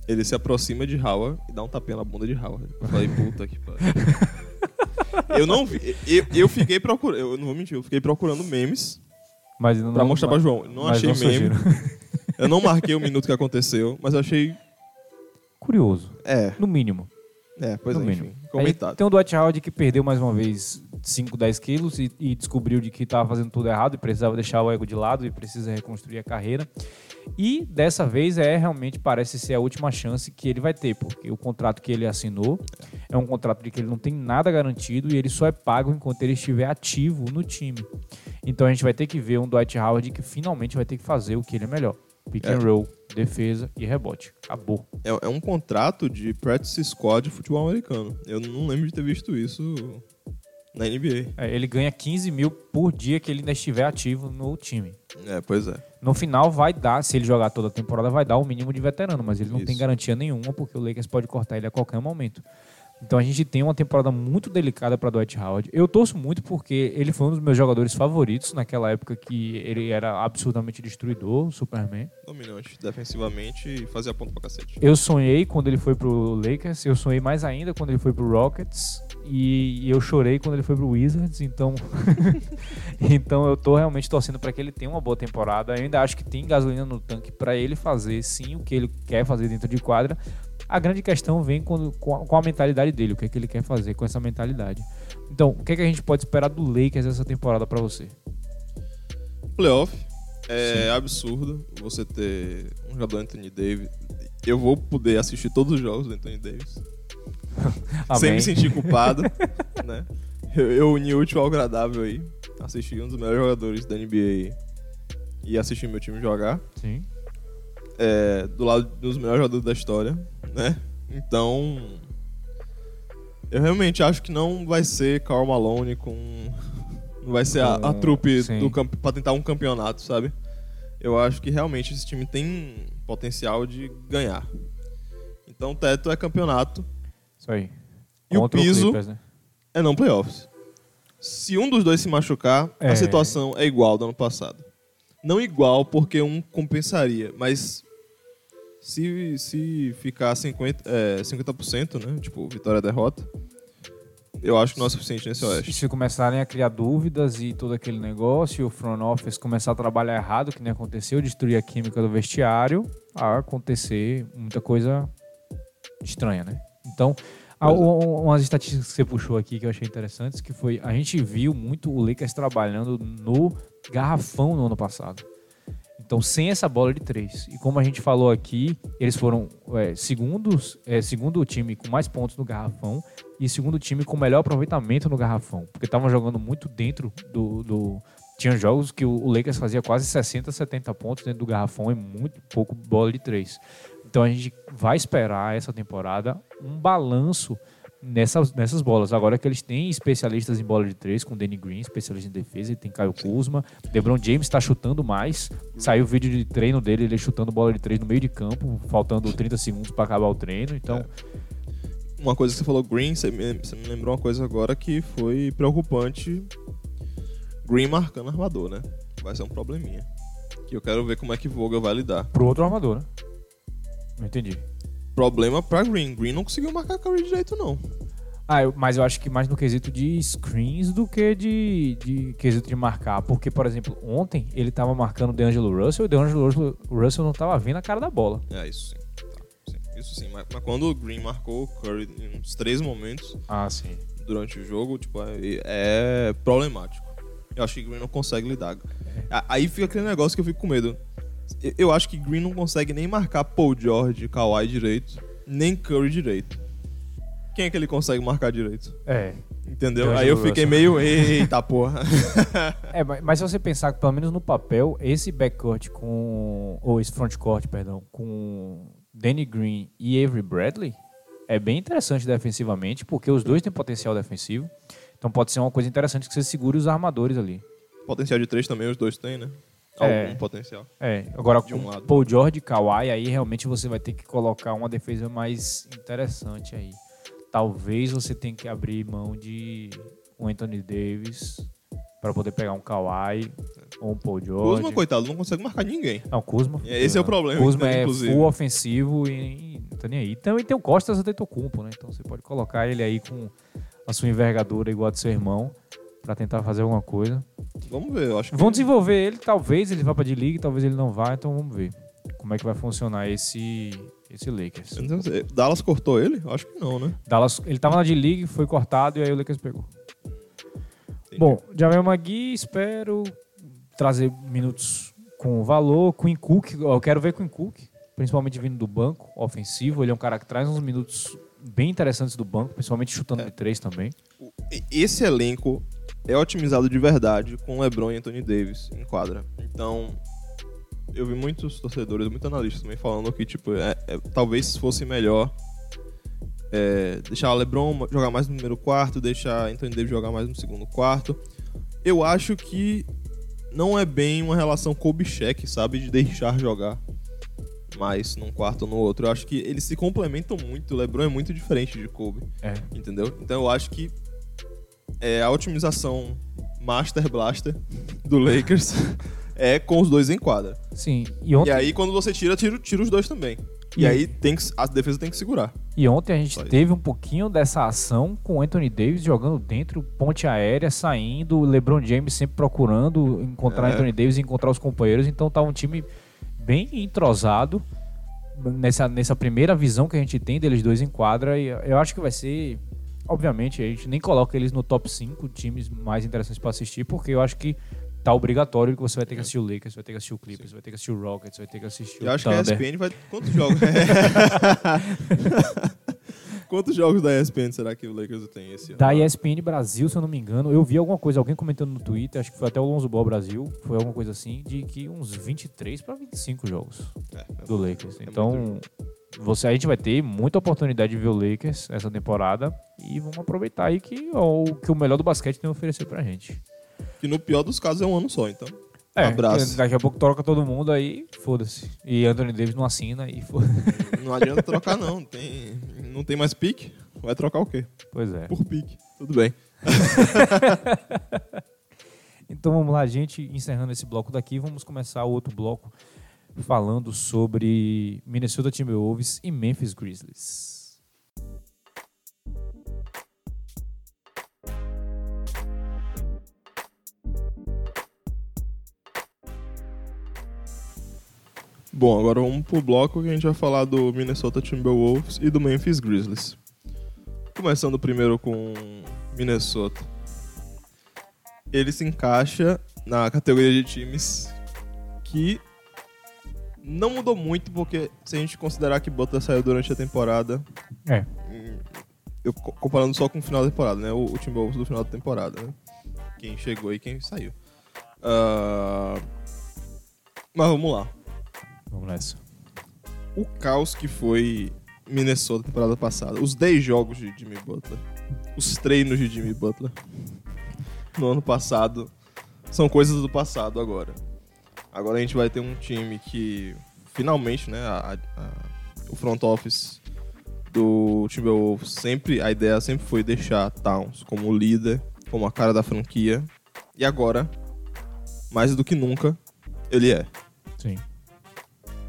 Ele se aproxima de Howard e dá um tapinha na bunda de Howard. Eu falei, puta que pariu. Eu não vi. Eu, eu fiquei procurando. Eu não vou mentir, eu fiquei procurando memes Mas não, pra mostrar pra mas- João. Não achei não meme. Eu não marquei o minuto que aconteceu, mas eu achei. Curioso, É, no mínimo. é, pois no é, mínimo. enfim, Aí comentado. tem o Dwight Howard que perdeu mais uma vez 5, 10 quilos e, e descobriu de que estava fazendo tudo errado e precisava deixar o ego de lado e precisa reconstruir a carreira. E dessa vez é realmente parece ser a última chance que ele vai ter, porque o contrato que ele assinou é um contrato de que ele não tem nada garantido e ele só é pago enquanto ele estiver ativo no time. Então a gente vai ter que ver um Dwight Howard que finalmente vai ter que fazer o que ele é melhor. Pick É. and roll, defesa e rebote. Acabou. É, é um contrato de practice squad de futebol americano. Eu não lembro de ter visto isso na NBA. É, ele ganha 15 mil por dia que ele ainda estiver ativo no time. É, pois é. No final vai dar, se ele jogar toda a temporada, vai dar o mínimo de veterano, mas ele não tem Isso. garantia nenhuma porque o Lakers pode cortar ele a qualquer momento. Então a gente tem uma temporada muito delicada para Dwight Howard. Eu torço muito porque ele foi um dos meus jogadores favoritos naquela época que ele era absurdamente destruidor, o Superman. Dominante defensivamente e fazia ponto pra cacete. Eu sonhei quando ele foi pro Lakers, eu sonhei mais ainda quando ele foi pro Rockets e eu chorei quando ele foi pro Wizards, então então eu tô realmente torcendo para que ele tenha uma boa temporada. Eu ainda acho que tem gasolina no tanque para ele fazer sim o que ele quer fazer dentro de quadra. A grande questão vem quando, com, a, com a mentalidade dele, o que é que ele quer fazer com essa mentalidade. Então, o que é que a gente pode esperar do Lakers essa temporada para você? Playoff é absurdo você ter um jogador Anthony Davis. Eu vou poder assistir todos os jogos do Anthony Davis. Sem me sentir culpado, né? Eu, eu uni o útil ao agradável aí. Assisti um dos melhores jogadores da NBA e assisti meu time jogar. Sim. é, do lado dos melhores jogadores da história, né? Então, eu realmente acho que não vai ser Karl Malone com não vai ser a, a trupe sim. do camp, para tentar um campeonato, sabe? Eu acho que realmente esse time tem potencial de ganhar. Então, o teto é campeonato, Isso aí. E o Contra piso? Clippers, né? é não playoffs. Se um dos dois se machucar, É. a situação é igual do ano passado. Não igual porque um compensaria, mas se, se ficar 50%, é, 50%, né? Tipo, vitória-derrota, eu acho que não é suficiente nesse oeste. se começarem a criar dúvidas e todo aquele negócio, e o front office começar a trabalhar errado, que nem aconteceu, destruir a química do vestiário, a acontecer muita coisa estranha, né? Então, a- é. umas estatísticas que você puxou aqui que eu achei interessantes, que foi, a gente viu muito o Lakers trabalhando no garrafão no ano passado. Então, sem essa bola de três. E como a gente falou aqui, eles foram é, segundos, é, segundo time com mais pontos no garrafão e segundo time com melhor aproveitamento no garrafão. Porque estavam jogando muito dentro do. do- Tinha jogos que o o Lakers fazia quase 60, 70 pontos dentro do garrafão e muito pouco bola de três. Então a gente vai esperar essa temporada um balanço nessas, nessas bolas. Agora que eles têm especialistas em bola de três, com Danny Green, especialista em defesa, e tem Caio Kuzma. LeBron James está chutando mais. Saiu o vídeo de treino dele, ele chutando bola de três no meio de campo, faltando 30 segundos para acabar o treino. Então, Uma coisa que você falou, Green, você me, você me lembrou uma coisa agora que foi preocupante. Green marcando armador, né? Vai ser um probleminha. Que eu quero ver como é que Vogel vai lidar. pro outro armador, né? Não entendi. Problema pra Green. Green não conseguiu marcar Curry direito, não. Ah, eu- mas eu acho que mais no quesito de screens do que de, de quesito de marcar. Porque, por exemplo, ontem ele tava marcando o DeAngelo Russell e o DeAngelo Russell, Russell não tava vendo a cara da bola. É, isso sim. Tá, sim. Isso sim. Mas, mas quando o Green marcou o Curry em uns três momentos Ah, sim. durante o jogo, tipo, é, é problemático. Eu acho que Green não consegue lidar. A- Aí fica aquele negócio que eu fico com medo. Eu- acho que Green não consegue nem marcar Paul George, Kawhi direito, nem Curry direito. Quem é que ele consegue marcar direito? É. Entendeu? Aí eu fiquei Russell. meio, eita porra. É, mas mas se você pensar que pelo menos no papel, esse backcourt com. Ou esse frontcourt, perdão, com Danny Green e Avery Bradley é bem interessante defensivamente, porque os dois têm potencial defensivo. Então pode ser uma coisa interessante que você segure os armadores ali. Potencial de três também os dois têm, né? É. Algum potencial. É, agora De um lado. Paul George e Kawhi, aí realmente você vai ter que colocar uma defesa mais interessante aí. Talvez você tenha que abrir mão de um Anthony Davis para poder pegar um Kawhi ou um Paul George. Kuzma, coitado, não consegue marcar ninguém. Não, Kuzma. É, esse é o problema, Kuzma é inclusive. full ofensivo e, e não tá nem aí. Também tem o Costas Antetokounmpo, né? Então você pode colocar ele aí com a sua envergadura igual a do seu irmão para tentar fazer alguma coisa. Vamos ver, eu acho que. Vão desenvolver ele, talvez ele vá pra D-League, talvez ele não vá, então vamos ver. como é que vai funcionar esse, esse Lakers. Dallas cortou ele? Acho que não, né? Dallas, ele tava na D-League, foi cortado e aí o Lakers pegou. Entendi. Bom, Javel Magui, espero trazer minutos com valor. Queen Cook, eu quero ver Queen Cook, principalmente vindo do banco ofensivo. Ele é um cara que traz uns minutos bem interessantes do banco, principalmente chutando de três também. Esse elenco é otimizado de verdade com LeBron e Anthony Davis em quadra. Então, eu vi muitos torcedores, muitos analistas também falando que, tipo, é- é- talvez fosse melhor é, deixar o LeBron jogar mais no primeiro quarto, deixar Anthony Davis jogar mais no segundo quarto. Eu acho que não é bem uma relação Kobe-Shaq, sabe? De deixar jogar mais num quarto ou no outro. Eu acho que eles se complementam muito. O LeBron é muito diferente de Kobe. É. Entendeu? Então eu acho que é, a otimização Master Blaster do Lakers é com os dois em quadra. Sim, e ontem, E aí, quando você tira, tira, tira os dois também. E, E- aí tem que, a defesa tem que segurar. e ontem a gente Só isso. teve um pouquinho dessa ação com o Anthony Davis jogando dentro, ponte aérea, saindo, LeBron James sempre procurando encontrar É. Anthony Davis e encontrar os companheiros. Então tá um time bem entrosado nessa, nessa primeira visão que a gente tem deles dois em quadra. E eu acho que vai ser. Obviamente, a gente nem coloca eles no top 5 times mais interessantes para assistir, porque eu acho que tá obrigatório que você vai ter que assistir o Lakers, vai ter que assistir o Clippers, vai ter que assistir o Rockets, vai ter que assistir Eu o acho que a Thunder. ESPN vai. Quantos jogos? Quantos jogos da ESPN será que o Lakers tem esse ano? Da ESPN Brasil, se eu não me engano, eu vi alguma coisa, alguém comentando no Twitter, acho que foi até o Lonzo Ball Brasil, foi alguma coisa assim, de que uns 23 para 25 jogos É, do Lakers. é Então, você, a gente vai ter muita oportunidade de ver o Lakers essa temporada e vamos aproveitar aí que o, que o melhor do basquete tem a oferecer pra gente. Que no pior dos casos é um ano só, então. É, Abraço. daqui a pouco troca todo mundo aí, foda-se. E Anthony Davis não assina e foda-se. Não adianta trocar, não. Não tem, não tem mais pique. Vai trocar o quê? Pois é. Por pique. Tudo bem. Então vamos lá, gente, encerrando esse bloco daqui, vamos começar o outro bloco falando sobre Minnesota Timberwolves e Memphis Grizzlies. Bom, agora vamos pro bloco que a gente vai falar do Minnesota Timberwolves e do Memphis Grizzlies. Começando primeiro com Minnesota. Ele se encaixa na categoria de times que não mudou muito, porque se a gente considerar que Butler saiu durante a temporada, É, hum, eu co- comparando só com o final da temporada, né? O, o Timberwolves do final da temporada, né? Quem chegou e quem saiu. Ah, Mas vamos lá vamos nessa. o caos que foi Minnesota temporada passada. Os 10 jogos de Jimmy Butler. Os treinos de Jimmy Butler. No ano passado. São coisas do passado agora. Agora a gente vai ter um time que finalmente, né, a- a- o front office do Timberwolves sempre, a ideia sempre foi deixar Towns como líder, como a cara da franquia. E agora, mais do que nunca, ele é Sim.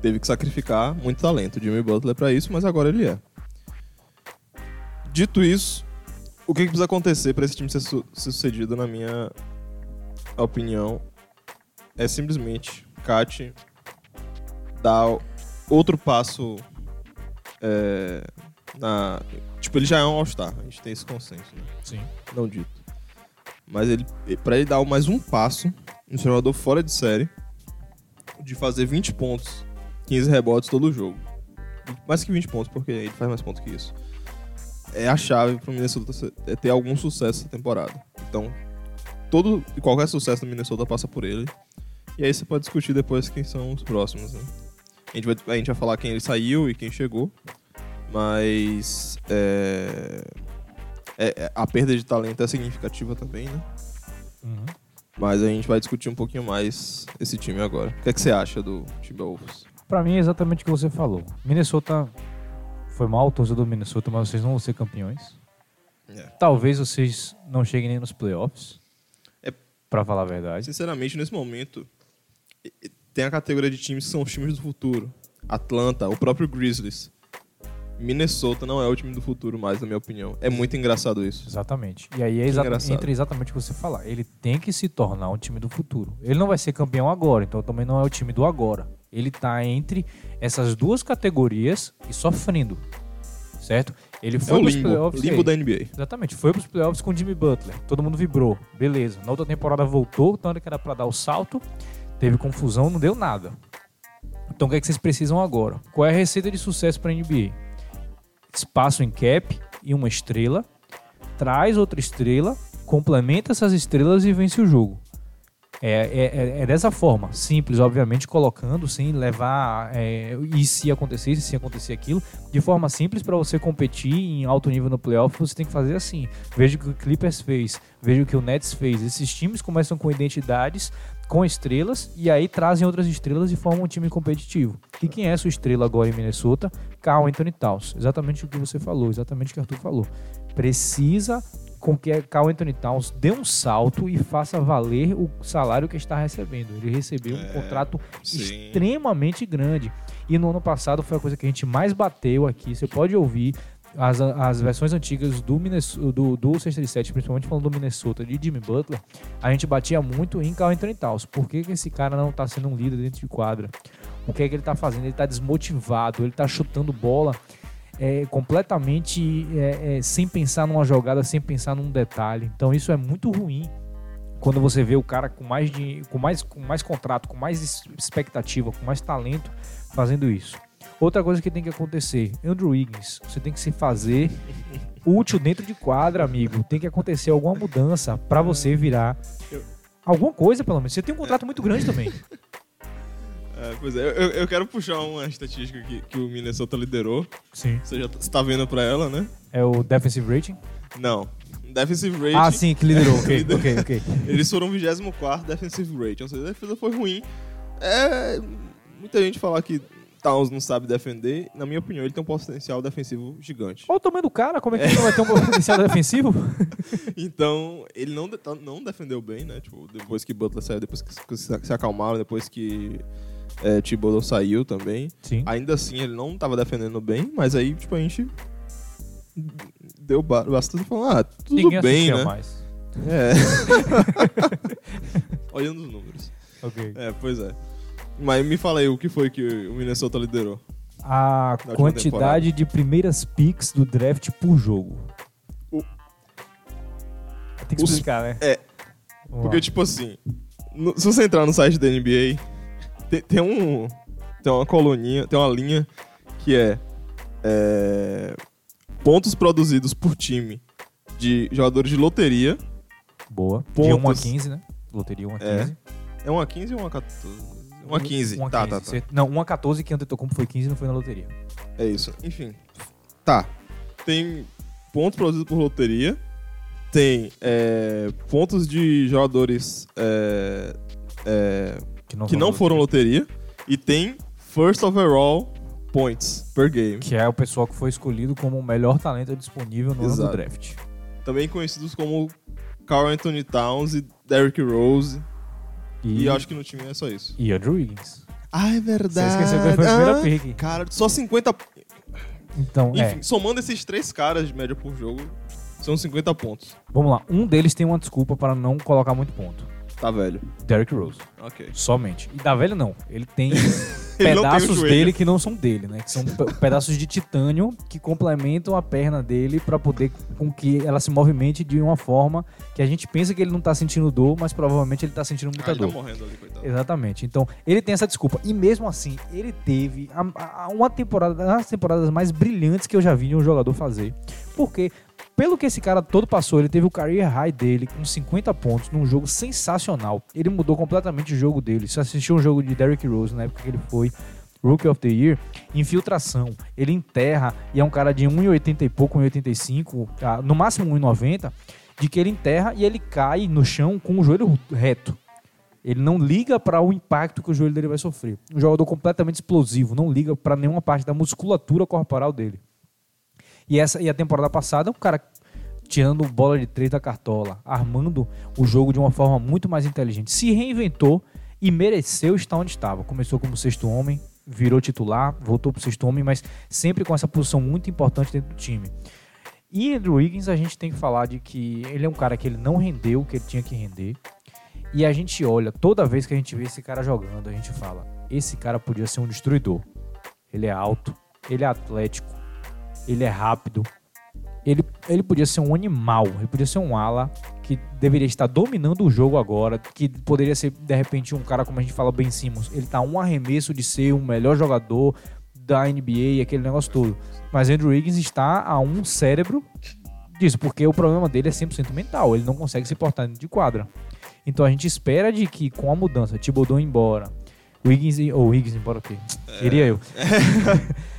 teve que sacrificar muito talento, Jimmy Butler, pra isso, mas agora ele é. Dito isso, o que, que precisa acontecer pra esse time ser, su- ser sucedido, na minha opinião, é simplesmente Kat dar outro passo é, na. Tipo, ele já é um All-Star, a gente tem esse consenso, né? Sim. não dito. Mas ele, para ele dar mais um passo, um jogador fora de série, de fazer 20 pontos, 15 rebotes todo jogo. Mais que 20 pontos, porque ele faz mais pontos que isso. É a chave pro Minnesota é ter algum sucesso essa temporada. Então, todo e qualquer sucesso do Minnesota passa por ele. E aí você pode discutir depois quem são os próximos, né? A gente vai, a gente vai falar quem ele saiu e quem chegou. Mas é, é- é- a perda de talento é significativa também, né? Uhum. Mas a gente vai discutir um pouquinho mais esse time agora. O que, é que você acha do Timberwolves? Pra mim é exatamente o que você falou. Minnesota foi mal, torcedor do Minnesota, mas vocês não vão ser campeões. É. Talvez vocês não cheguem nem nos playoffs. É- Pra falar a verdade. Sinceramente, nesse momento, tem a categoria de times que são os times do futuro. Atlanta, o próprio Grizzlies. Minnesota não é o time do futuro mais, na minha opinião. É muito engraçado isso. Exatamente. E aí é engraçado. entra exatamente o que você falar. Ele tem que se tornar um time do futuro. Ele não vai ser campeão agora, então também não é o time do agora. Ele tá entre essas duas categorias e sofrendo. Certo? Ele É foi o pros limbo, playoffs. limbo aí? da NBA. Exatamente. Foi pros playoffs com o Jimmy Butler. Todo mundo vibrou. Beleza. Na outra temporada voltou, hora que era pra dar o salto, teve confusão, não deu nada. Então o que, é que vocês precisam agora? Qual é a receita de sucesso pra NBA? Espaço em cap e uma estrela. Traz outra estrela, complementa essas estrelas e vence o jogo. É, é- é- é dessa forma, simples, obviamente, colocando sem levar é, e se acontecer, se acontecer aquilo, de forma simples para você competir em alto nível no playoff, você tem que fazer assim. Veja o que o Clippers fez, veja o que o Nets fez. Esses times começam com identidades, com estrelas, e aí trazem outras estrelas e formam um time competitivo. E quem é sua estrela agora em Minnesota? Carl Anthony Towns. Exatamente o que você falou, exatamente o que Arthur falou. Precisa com que Carl Anthony Towns dê um salto e faça valer o salário que está recebendo. Ele recebeu um É, contrato sim. extremamente grande. E no ano passado foi a coisa que a gente mais bateu aqui. Você pode ouvir as, as versões antigas do, do, do 637, principalmente falando do Minnesota, de Jimmy Butler. A gente batia muito em Carl Anthony Towns. Por que, que esse cara não está sendo um líder dentro de quadra? O que é que ele está fazendo? Ele está desmotivado, ele está chutando bola é, completamente é, é, sem pensar numa jogada, sem pensar num detalhe. Então isso é muito ruim quando você vê o cara com mais, de, com mais, com mais contrato, com mais expectativa, com mais talento fazendo isso. Outra coisa que tem que acontecer, Andrew Wiggins, você tem que se fazer útil dentro de quadra, amigo. Tem que acontecer alguma mudança pra você virar alguma coisa, pelo menos. Você tem um contrato muito grande também. É, pois é, eu, eu quero puxar uma estatística que, que o Minnesota liderou. Sim. Você já está vendo pra ela, né? É o defensive rating? Não. Defensive rating. Ah, sim, que liderou. Ok, Liderou. ok, ok. Eles foram 24 defensive rating. Ou seja, a defesa foi ruim. É. Muita gente fala que Towns não sabe defender. Na minha opinião, ele tem um potencial defensivo gigante. Olha o tamanho do cara, como é que ele não vai ter um potencial defensivo? Então, ele não, de- não defendeu bem, né? Tipo, depois que Butler saiu, depois que se- acalmaram, depois que é, Thibodeau saiu também. Sim. Ainda assim, ele não tava defendendo bem, mas aí, tipo, a gente deu ba- bastante e falou, ah, tudo Ninguém bem, né? mais. É. Olhando os números. Ok. É, pois é. Mas me fala aí, o que foi que o Minnesota liderou? A quantidade de primeiras picks do draft por jogo. O- Tem que Os- explicar, né? é, Vamos Porque, lá. tipo assim, no- se você entrar no site da NBA, tem, tem um. Tem uma coluninha, tem uma linha que é, é, pontos produzidos por time de jogadores de loteria. Boa. De pontos. 1 a 15, né? Loteria 1 a É. 15. É uma 15 ou uma 14? Uma 15. 1 a tá, 15. tá, tá. Você- Não, 1 a 14 que Antetokounmpo foi 15 não foi na loteria. É isso. Enfim. Tá. Tem pontos produzidos por loteria. Tem é, pontos de jogadores é, é, Que não, que foram não foram loteria. loteria. E tem first overall points per game. Que é o pessoal que foi escolhido como o melhor talento disponível no ano Exato. do draft. Também conhecidos como Carl Anthony Towns e Derrick Rose. E, eu acho que no time é só isso. E Andrew Wiggins. Ah, é Você verdade. esqueceu que foi a primeira Ah, pick. Cara, só 50. Então, Enfim, é. somando esses três caras de média por jogo, são 50 pontos. Vamos lá. Um deles tem uma desculpa para não colocar muito ponto. Tá velho. Derrick Rose. Ok. Somente. E da velha não. Ele tem Ele não tem o pedaços joelho. dele que não são dele, né? Que são pe- pedaços de titânio que complementam a perna dele para poder com que ela se movimente de uma forma que a gente pensa que ele não tá sentindo dor, mas provavelmente ele tá sentindo muita Ah, ele tá dor. morrendo ali, coitado. Exatamente. Então, ele tem essa desculpa. E mesmo assim, ele teve a- a- uma temporada, uma das temporadas mais brilhantes que eu já vi de um jogador fazer. Porque, pelo que esse cara todo passou, ele teve o career high dele com 50 pontos num jogo sensacional. Ele mudou completamente o jogo dele. Se assistiu um jogo de Derrick Rose na época que ele foi Rookie of the Year, infiltração. Ele enterra e é um cara de 1,80 e pouco, 1,85, ah, no máximo 1,90, de que ele enterra e ele cai no chão com o joelho reto. Ele não liga para o impacto que o joelho dele vai sofrer. Um jogador completamente explosivo, não liga para nenhuma parte da musculatura corporal dele. E essa e a temporada passada, um cara tirando bola de três da cartola, armando o jogo de uma forma muito mais inteligente, se reinventou e mereceu estar onde estava. Começou como sexto homem, virou titular, voltou para o sexto homem, mas sempre com essa posição muito importante dentro do time. E Andrew Wiggins, a gente tem que falar de que ele é um cara que ele não rendeu o que ele tinha que render. E a gente olha, toda vez que a gente vê esse cara jogando, a gente fala: esse cara podia ser um destruidor. Ele é alto, ele é atlético, ele é rápido. Ele, ele podia ser um animal, ele podia ser um ala que deveria estar dominando o jogo agora, que poderia ser, de repente, um cara, como a gente fala, Ben Simmons. Ele tá um arremesso de ser o melhor jogador da NBA e aquele negócio todo. Mas Andrew Wiggins está a um cérebro disso, porque o problema dele é 100% mental, ele não consegue se portar dentro de quadra. Então a gente espera de que com a mudança, Thibodeau embora, Wiggins, ou Wiggins embora o quê? Queria eu.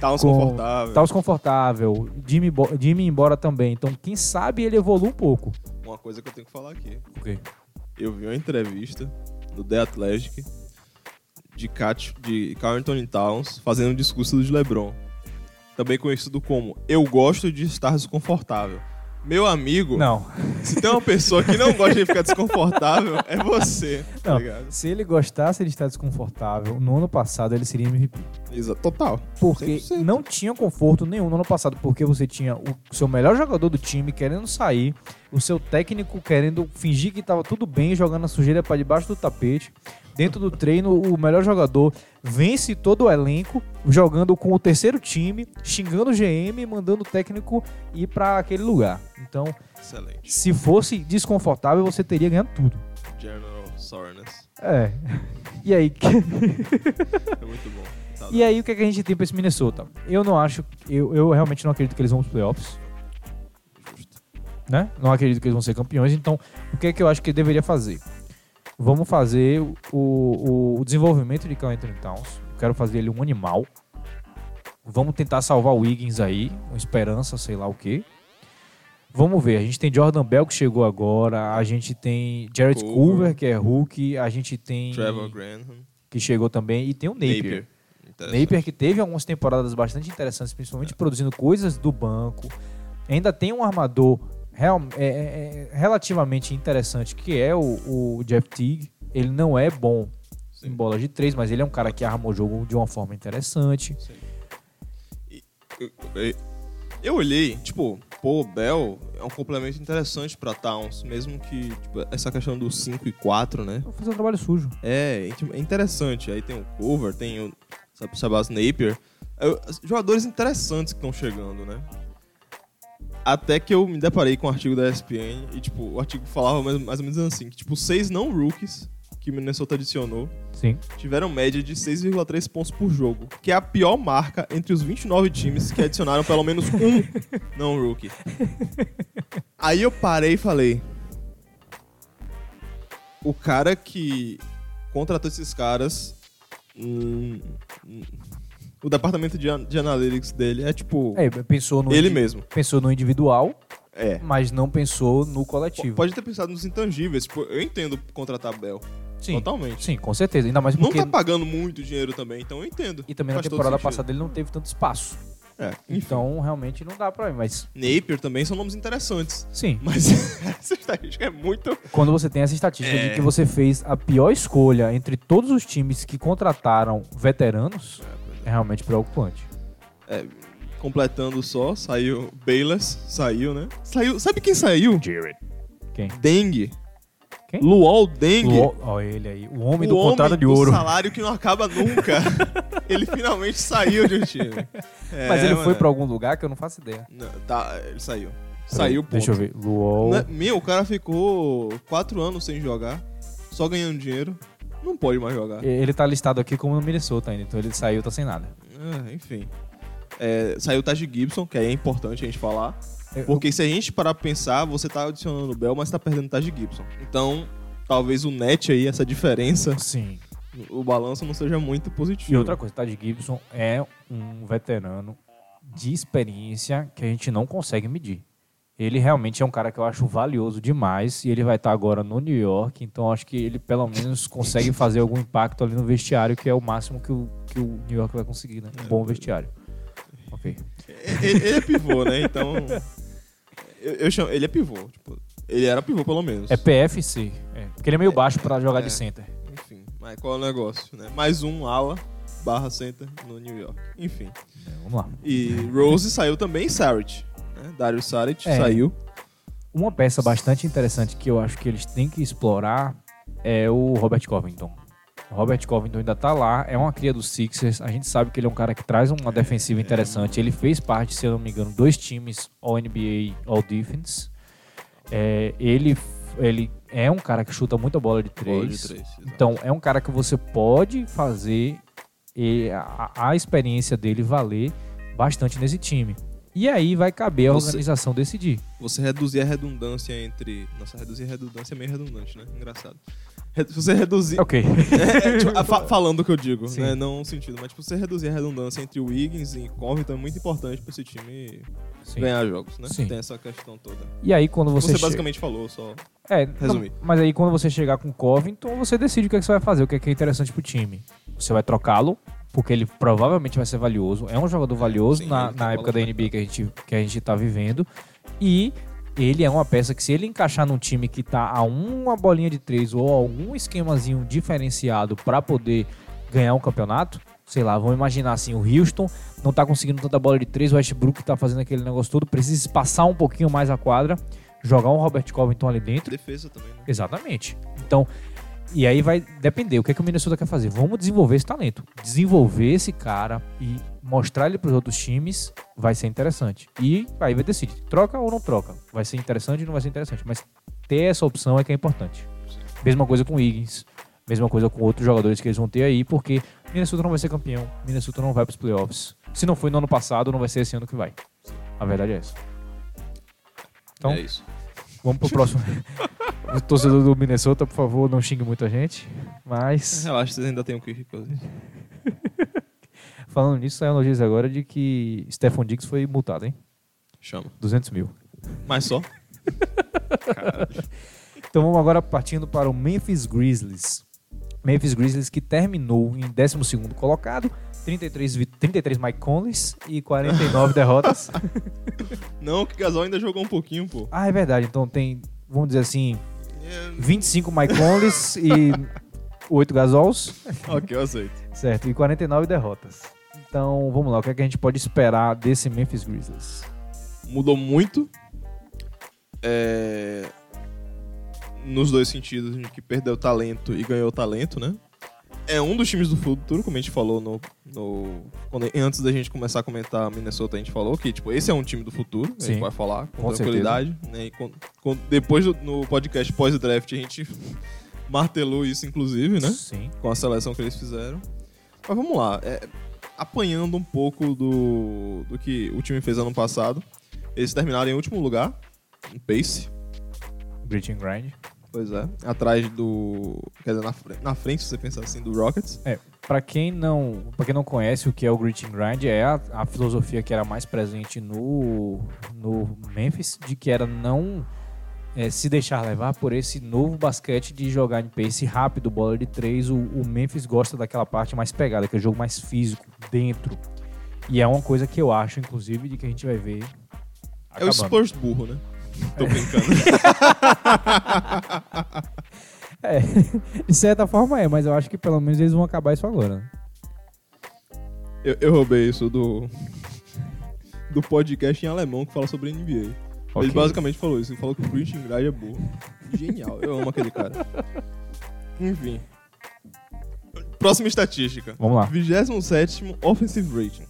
Tá uns Com- confortável. Taos confortável, Jimmy, Jimmy embora também. Então quem sabe ele evolui um pouco. Uma coisa que eu tenho que falar aqui. O? Eu vi uma entrevista do The Athletic de, Cat, de Carl Anthony Towns fazendo um discurso de LeBron. Também conhecido como Eu gosto de estar desconfortável. Meu amigo, Não. se tem uma pessoa que não gosta de ficar desconfortável, é você, tá Não. Se ele gostasse de estar desconfortável, no ano passado ele seria MVP. Exa- Total. Porque 100%. não tinha conforto nenhum no ano passado, porque você tinha o seu melhor jogador do time querendo sair, o seu técnico querendo fingir que estava tudo bem, jogando a sujeira para debaixo do tapete. Dentro do treino, o melhor jogador vence todo o elenco, jogando com o terceiro time, xingando o GM e mandando o técnico ir para aquele lugar. Então, Excelente. se fosse desconfortável, você teria ganhado tudo. General Soreness. É. E aí? É muito bom. E aí, o que, é que a gente tem pra esse Minnesota? Eu não acho. Eu, eu realmente não acredito que eles vão pros playoffs. Né? Não acredito que eles vão ser campeões. Então, o que é que eu acho que deveria fazer? Vamos fazer o, o, o desenvolvimento de Anthony Towns. Eu quero fazer ele um animal. Vamos tentar salvar o Wiggins aí. Com esperança, sei lá o quê. Vamos ver. A gente tem Jordan Bell que chegou agora. A gente tem Jared Culver. Culver, que é Hulk. A gente tem. Trevor Graham. Que chegou também. E tem o Napier. Napier. Napier que teve algumas temporadas bastante interessantes, principalmente produzindo coisas do banco. Ainda tem um armador real- é- é- é relativamente interessante, que é o, o Jeff Teague. Ele não é bom Sim. em bola de três, mas ele é um cara que arma o jogo de uma forma interessante. Eu, eu- eu olhei, tipo, pô, Bell é um complemento interessante pra Towns, mesmo que tipo, essa questão do 5 e 4, né? Vou fazer um trabalho sujo. É, é interessante. Aí tem o Cover, tem o Sabas Napier. Jogadores interessantes que estão chegando, né? Até que eu me deparei com um artigo da ESPN e, tipo, o artigo falava mais, mais ou menos assim, que, tipo, seis não rookies que o Minnesota adicionou Sim. tiveram média de 6,3 pontos por jogo, que é a pior marca entre os 29 times que adicionaram pelo menos um não rookie. Aí eu parei e falei: o cara que contratou esses caras, hum, hum, o departamento de, an- de analytics dele é tipo É, pensou no, ele mesmo. pensou no individual, É. mas não pensou no coletivo. Pode ter pensado nos intangíveis. Tipo, eu entendo contratar Bell. Sim, Totalmente. sim, com certeza. Ainda mais Não porque... tá pagando muito dinheiro também, então eu entendo. E também na Faz todo temporada passada ele não teve tanto espaço. É. Então, realmente não dá pra mim. Mas, Napier também são nomes interessantes. sim, Mas essa estatística é muito. quando você tem essa estatística É. de que você fez a pior escolha entre todos os times que contrataram veteranos, é realmente preocupante. É, completando só, saiu. Bayless saiu, né? Saiu. Sabe quem saiu? Jared. Quem? Dengue. Quem? Luol Dengue. O, ó, ele aí, o homem o do homem contrato de do ouro. salário que não acaba nunca. ele finalmente saiu de um time. É, Mas ele foi mano. pra algum lugar que eu não faço ideia. Não, tá, ele saiu. Saiu, ponto. Deixa eu ver. Luol. Meu, o cara ficou quatro anos sem jogar, só ganhando dinheiro. Não pode mais jogar. Ele tá listado aqui como no Minnesota ainda, então ele saiu, tá sem nada. É, enfim. É, saiu o Taj Gibson, que é importante a gente falar. Eu- Porque se a gente parar pra pensar, você tá adicionando o Bell, mas tá perdendo o Taj Gibson. Então, talvez o net aí, essa diferença, Sim. o balanço não seja muito positivo. E outra coisa, Tad Gibson é um veterano de experiência que a gente não consegue medir. Ele realmente é um cara que eu acho valioso demais e ele vai estar agora no New York, então acho que ele pelo menos consegue fazer algum impacto ali no vestiário, que é o máximo que o, que o New York vai conseguir, né? Um bom vestiário. Ok. Ele, ele é pivô, né? Então. Eu, eu chamo, ele é pivô. Tipo, ele era pivô, pelo menos. É PFC, é, porque ele é meio baixo pra jogar é. de center. Enfim, mas qual é o negócio, né? Mais um ala barra center no New York. Enfim. É, vamos lá. E Rose saiu também, Saric. Né? Dario Saric É. saiu. Uma peça bastante interessante que eu acho que eles têm que explorar é o Robert Covington. Robert Covington ainda tá lá, é uma cria dos Sixers. A gente sabe que ele é um cara que traz uma defensiva interessante. Ele fez parte, se eu não me engano, dois times All NBA, All Defense. É, ele, ele é um cara que chuta muita bola de três. Bola de três. Então, é um cara que você pode fazer e a, a experiência dele valer bastante nesse time. E aí vai caber a Você- organização decidir. Você reduzir a redundância entre. Nossa, reduzir a redundância é meio redundante, né? Engraçado. Se você reduzir. Ok. É, tipo, a- fa- falando o que eu digo, Sim. né? Não sentido, mas tipo, você reduzir a redundância entre o Wiggins e Covington é muito importante pra esse time Sim. ganhar jogos, né? Sim. Tem essa questão toda. E aí quando você, Você, basicamente falou só. É, não, Resumir. mas aí quando você chegar com o Covington, você decide o que, é que você vai fazer, o que é, que é interessante pro time. Você vai trocá-lo, porque ele provavelmente vai ser valioso. É um jogador valioso Sim, na, na época da NBA que a, gente, que a gente tá vivendo. E ele é uma peça que se ele encaixar num time que tá a uma bolinha de três ou algum esquemazinho diferenciado pra poder ganhar um campeonato, sei lá, vamos imaginar assim, o Houston não tá conseguindo tanta bola de três, o Westbrook tá fazendo aquele negócio todo, precisa espaçar um pouquinho mais a quadra, jogar um Robert Covington ali dentro Defesa também, né? Exatamente. Então, e aí vai depender o que, é que o Minnesota quer fazer. Vamos desenvolver esse talento. Desenvolver esse cara e mostrar ele para os outros times vai ser interessante. E aí vai decidir, troca ou não troca. Vai ser interessante ou não vai ser interessante. Mas ter essa opção é que é importante. Mesma coisa com o Higgins. Mesma coisa com outros jogadores que eles vão ter aí, porque Minnesota não vai ser campeão. Minnesota não vai para os playoffs. Se não foi no ano passado, não vai ser esse ano que vai. A verdade é essa. Então, é isso. Vamos pro próximo. o torcedor do Minnesota, por favor, não xingue muita gente. Mas, Relaxa, vocês ainda tem o Kirk Cousins. falando nisso, saiu a notícia agora de que Stephon Diggs foi multado, hein? Chama. 200 mil. Mas só? Então vamos agora partindo para o Memphis Grizzlies. Memphis Grizzlies que terminou em 12º colocado, 33, vi- 33 Mike Conleys e 49 derrotas. Não, que Gasol ainda jogou um pouquinho, pô. Ah, é verdade. Então tem, vamos dizer assim, É, 25 Mike Conleys e 8 Gasols. ok, eu aceito. Certo, e 49 derrotas. Então, vamos lá, o que, é que a gente pode esperar desse Memphis Grizzlies? Mudou muito. É, Nos dois sentidos, de que perdeu talento e ganhou talento, né? É um dos times do futuro, como a gente falou no. no... quando- antes da gente começar a comentar Minnesota, a gente falou que, tipo, esse é um time do futuro, a Sim, gente vai falar com, com tranquilidade. Né? E depois do, no podcast pós-draft, a gente martelou isso, inclusive, né? Sim. com a seleção que eles fizeram. Mas vamos lá, é, apanhando um pouco do, do que o time fez ano passado, eles terminaram em último lugar, em pace, and Grind. Pois é, atrás do, quer dizer, na, fre- na frente, se você pensar assim, do Rockets. É, pra quem não, para quem não conhece o que é o Grit and Grind, é a, a filosofia que era mais presente no, no Memphis, de que era não é, se deixar levar por esse novo basquete de jogar em pace rápido, bola de três. O, o Memphis gosta daquela parte mais pegada, que é o jogo mais físico, dentro. E é uma coisa que eu acho, inclusive, de que a gente vai ver É o acabando. Spurs burro, né? Tô brincando. É, de certa forma é, mas eu acho que pelo menos eles vão acabar isso agora. né? eu, eu roubei isso do, do podcast em alemão que fala sobre NBA. Ok. Ele basicamente falou isso, ele falou que o Breaching Grade é burro. Genial, eu amo aquele cara. Enfim. Próxima estatística. Vamos lá. 27 offensive rating.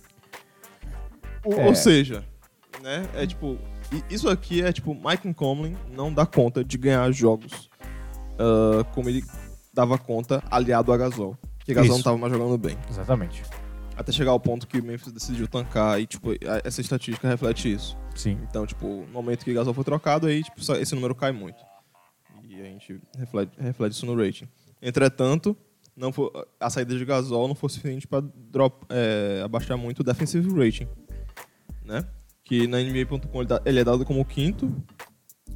O- É. Ou seja, né, é tipo, i- isso aqui é tipo, Mike Conley não dá conta de ganhar jogos ah, como ele dava conta aliado a Gasol. Que Gasol Isso. não tava mais jogando bem. Exatamente. Até chegar ao ponto que o Memphis decidiu tancar e, tipo, essa estatística reflete isso. Sim. Então, tipo, no momento que o Gasol foi trocado, aí, tipo, esse número cai muito. E a gente reflete, reflete isso no rating. Entretanto, não a saída de Gasol não foi suficiente para abaixar muito o defensive rating. Né? Que na NBA.com ele, é dado como o quinto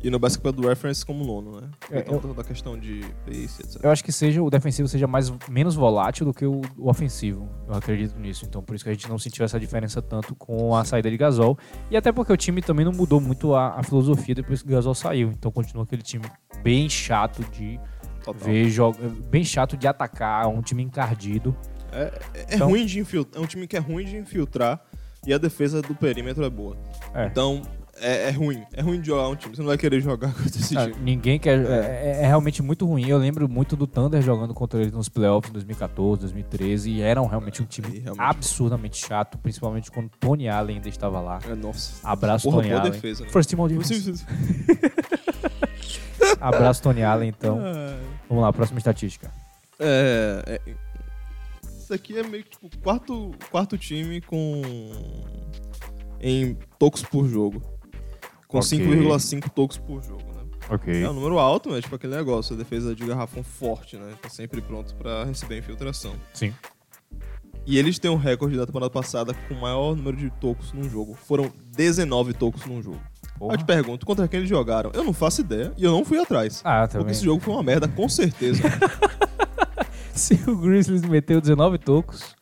e no Basketball Reference como nono, né? É, então, eu- toda a questão de pace, etc. Eu acho que seja o defensivo seja mais menos volátil do que o, o ofensivo. Eu acredito nisso. Então por isso que a gente não sentiu essa diferença tanto com a saída de Gasol. E até porque o time também não mudou muito a, a filosofia depois que o Gasol saiu. Então continua aquele time bem chato de Total. ver jogo, bem chato de atacar, um time encardido. É, é Então- ruim de infiltrar. É um time que é ruim de infiltrar e a defesa do perímetro é boa. É. Então, é, é ruim. É ruim de jogar um time. Você não vai querer jogar contra esse Ah, time. ninguém quer. É, é realmente muito ruim. Eu lembro muito do Thunder jogando contra eles nos playoffs em 2014, 2013. E eram realmente um time realmente. absurdamente chato, principalmente quando Tony Allen ainda estava lá. É, nossa. Abraço, Porra, Tony boa Allen. defesa, né? First team all. Abraço, Tony Allen, então. Ah, Vamos lá, próxima estatística. É, é, isso aqui é meio que tipo quarto, quarto time com em tocos por jogo. Com Ok. 5,5 tocos por jogo, né? Ok. É um número alto, mas tipo aquele negócio, a defesa de garrafão forte, né? Tá sempre pronto pra receber infiltração. Sim. E eles têm um recorde da temporada passada com o maior número de tocos num jogo. Foram 19 tocos num jogo. Porra. Eu te pergunto, contra quem eles jogaram? Eu não faço ideia e eu não fui atrás. Ah, Porque também. esse jogo foi uma merda, com certeza. Se o Grizzlies meteu 19 tocos,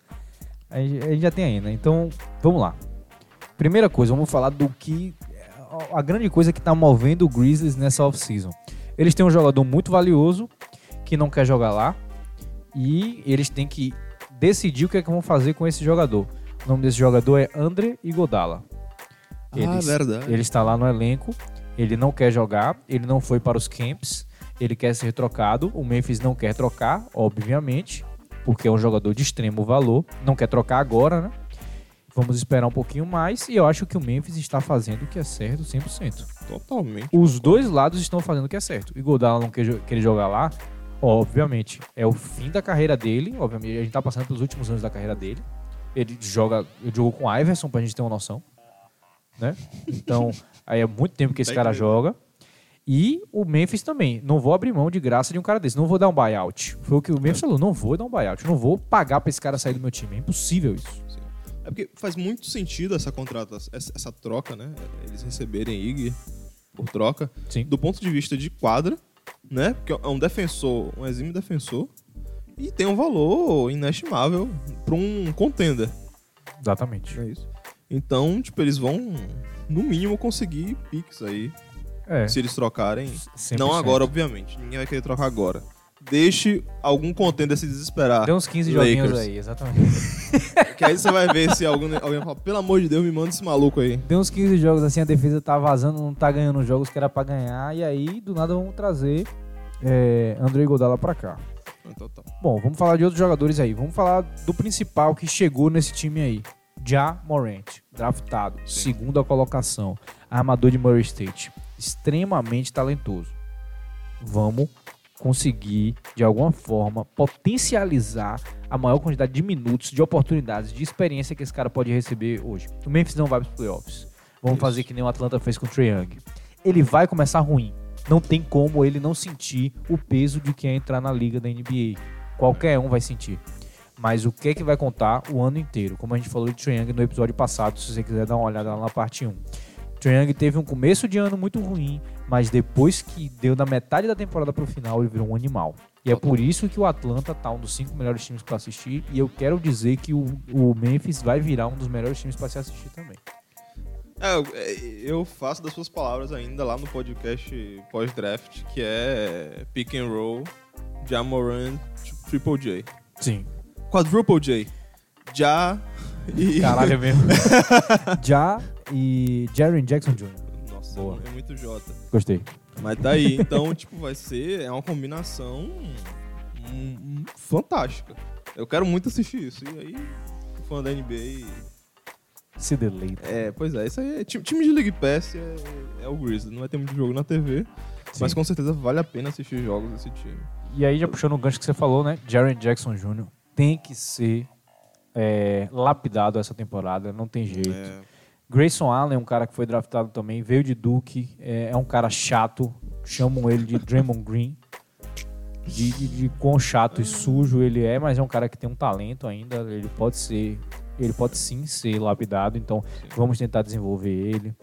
a gente, a gente já tem ainda. Então, vamos lá. Primeira coisa, vamos falar do que. A grande coisa que tá movendo o Grizzlies nessa off-season. Eles têm um jogador muito valioso que não quer jogar lá. E eles têm que decidir o que é que vão fazer com esse jogador. O nome desse jogador é Andre Igodala. ah, verdade. Ele está lá no elenco, ele não quer jogar, ele não foi para os camps, ele quer ser trocado. O Memphis não quer trocar, obviamente, porque é um jogador de extremo valor. Não quer trocar agora, né? Vamos esperar um pouquinho mais e eu acho que o Memphis está fazendo o que é certo 100%. Totalmente. Os dois lados estão fazendo o que é certo. O Iguodala não quer, querer jogar lá, obviamente, é o fim da carreira dele. Obviamente, a gente tá passando pelos últimos anos da carreira dele. Ele joga, ele jogou com o Iverson, pra gente ter uma noção. Né? Então, aí é muito tempo que esse cara joga. E o Memphis também. Não vou abrir mão de graça de um cara desse. Não vou dar um buyout. Foi o que o Memphis falou. Não vou dar um buyout. Não vou pagar pra esse cara sair do meu time. É impossível isso. É porque faz muito sentido essa contrata, essa, essa troca, né? Eles receberem Ig por troca. Sim. Do ponto de vista de quadra, né? Porque é um defensor, um exímio defensor. E tem um valor inestimável pra um contender. Exatamente. É isso? Então, tipo, eles vão, no mínimo, conseguir picks aí. É. Se eles trocarem. 100%. Não agora, obviamente. Ninguém vai querer trocar agora. Deixe algum contender se desesperar. Deu uns 15 joguinhos Lakers. aí, exatamente. Que aí você vai ver se alguém, alguém fala, pelo amor de Deus, me manda esse maluco aí. Deu uns 15 jogos assim, a defesa tá vazando, não tá ganhando os jogos que era pra ganhar, e aí do nada vamos trazer é, André Godala pra cá. Então tá. Bom, vamos falar de outros jogadores aí. Vamos falar do principal que chegou nesse time aí. Ja Morant, draftado, Sim. segunda colocação, armador de Murray State, extremamente talentoso. Vamos conseguir, de alguma forma, potencializar a maior quantidade de minutos, de oportunidades, de experiência que esse cara pode receber hoje. O Memphis não vai para os playoffs. Vamos Isso. fazer que nem o Atlanta fez com o Trae Young. Ele vai começar ruim. Não tem como ele não sentir o peso de que é entrar na liga da NBA. Qualquer um vai sentir. Mas o que é que vai contar o ano inteiro? Como a gente falou de Trae Young no episódio passado, se você quiser dar uma olhada lá na parte 1. Trae Young teve um começo de ano muito ruim, mas depois que deu da metade da temporada pro final, ele virou um animal. E é por isso que o Atlanta tá um dos cinco melhores times para assistir. E eu quero dizer que o, o Memphis vai virar um dos melhores times para se assistir também. É, eu- é, eu faço das suas palavras ainda lá no podcast pós-draft, que é Pick and Roll, Jamoran, Triple J. Sim. Quadruple J. Já e... Caralho é mesmo. Já e Jaren Jackson Jr. Nossa, Boa. é muito J. Gostei. Mas tá aí, então, tipo, vai ser... É uma combinação hum, hum, fantástica. Eu quero muito assistir isso. E aí, fã da NBA... Se deleita. É, pois é, isso aí é... Time, time de League Pass é, é o Grizzly. Não vai ter muito jogo na TV, mas Sim. com certeza vale a pena assistir jogos desse time. E aí, já puxando o gancho que você falou, né? Jaren Jackson Jr. tem que ser é, lapidado essa temporada, não tem jeito. É, Grayson Allen é um cara que foi draftado também, veio de Duke, é, é um cara chato, chamam ele de Draymond Green. De, de, de quão chato e sujo ele é, mas é um cara que tem um talento ainda, ele pode ser, ele pode sim ser lapidado, então vamos tentar desenvolver ele.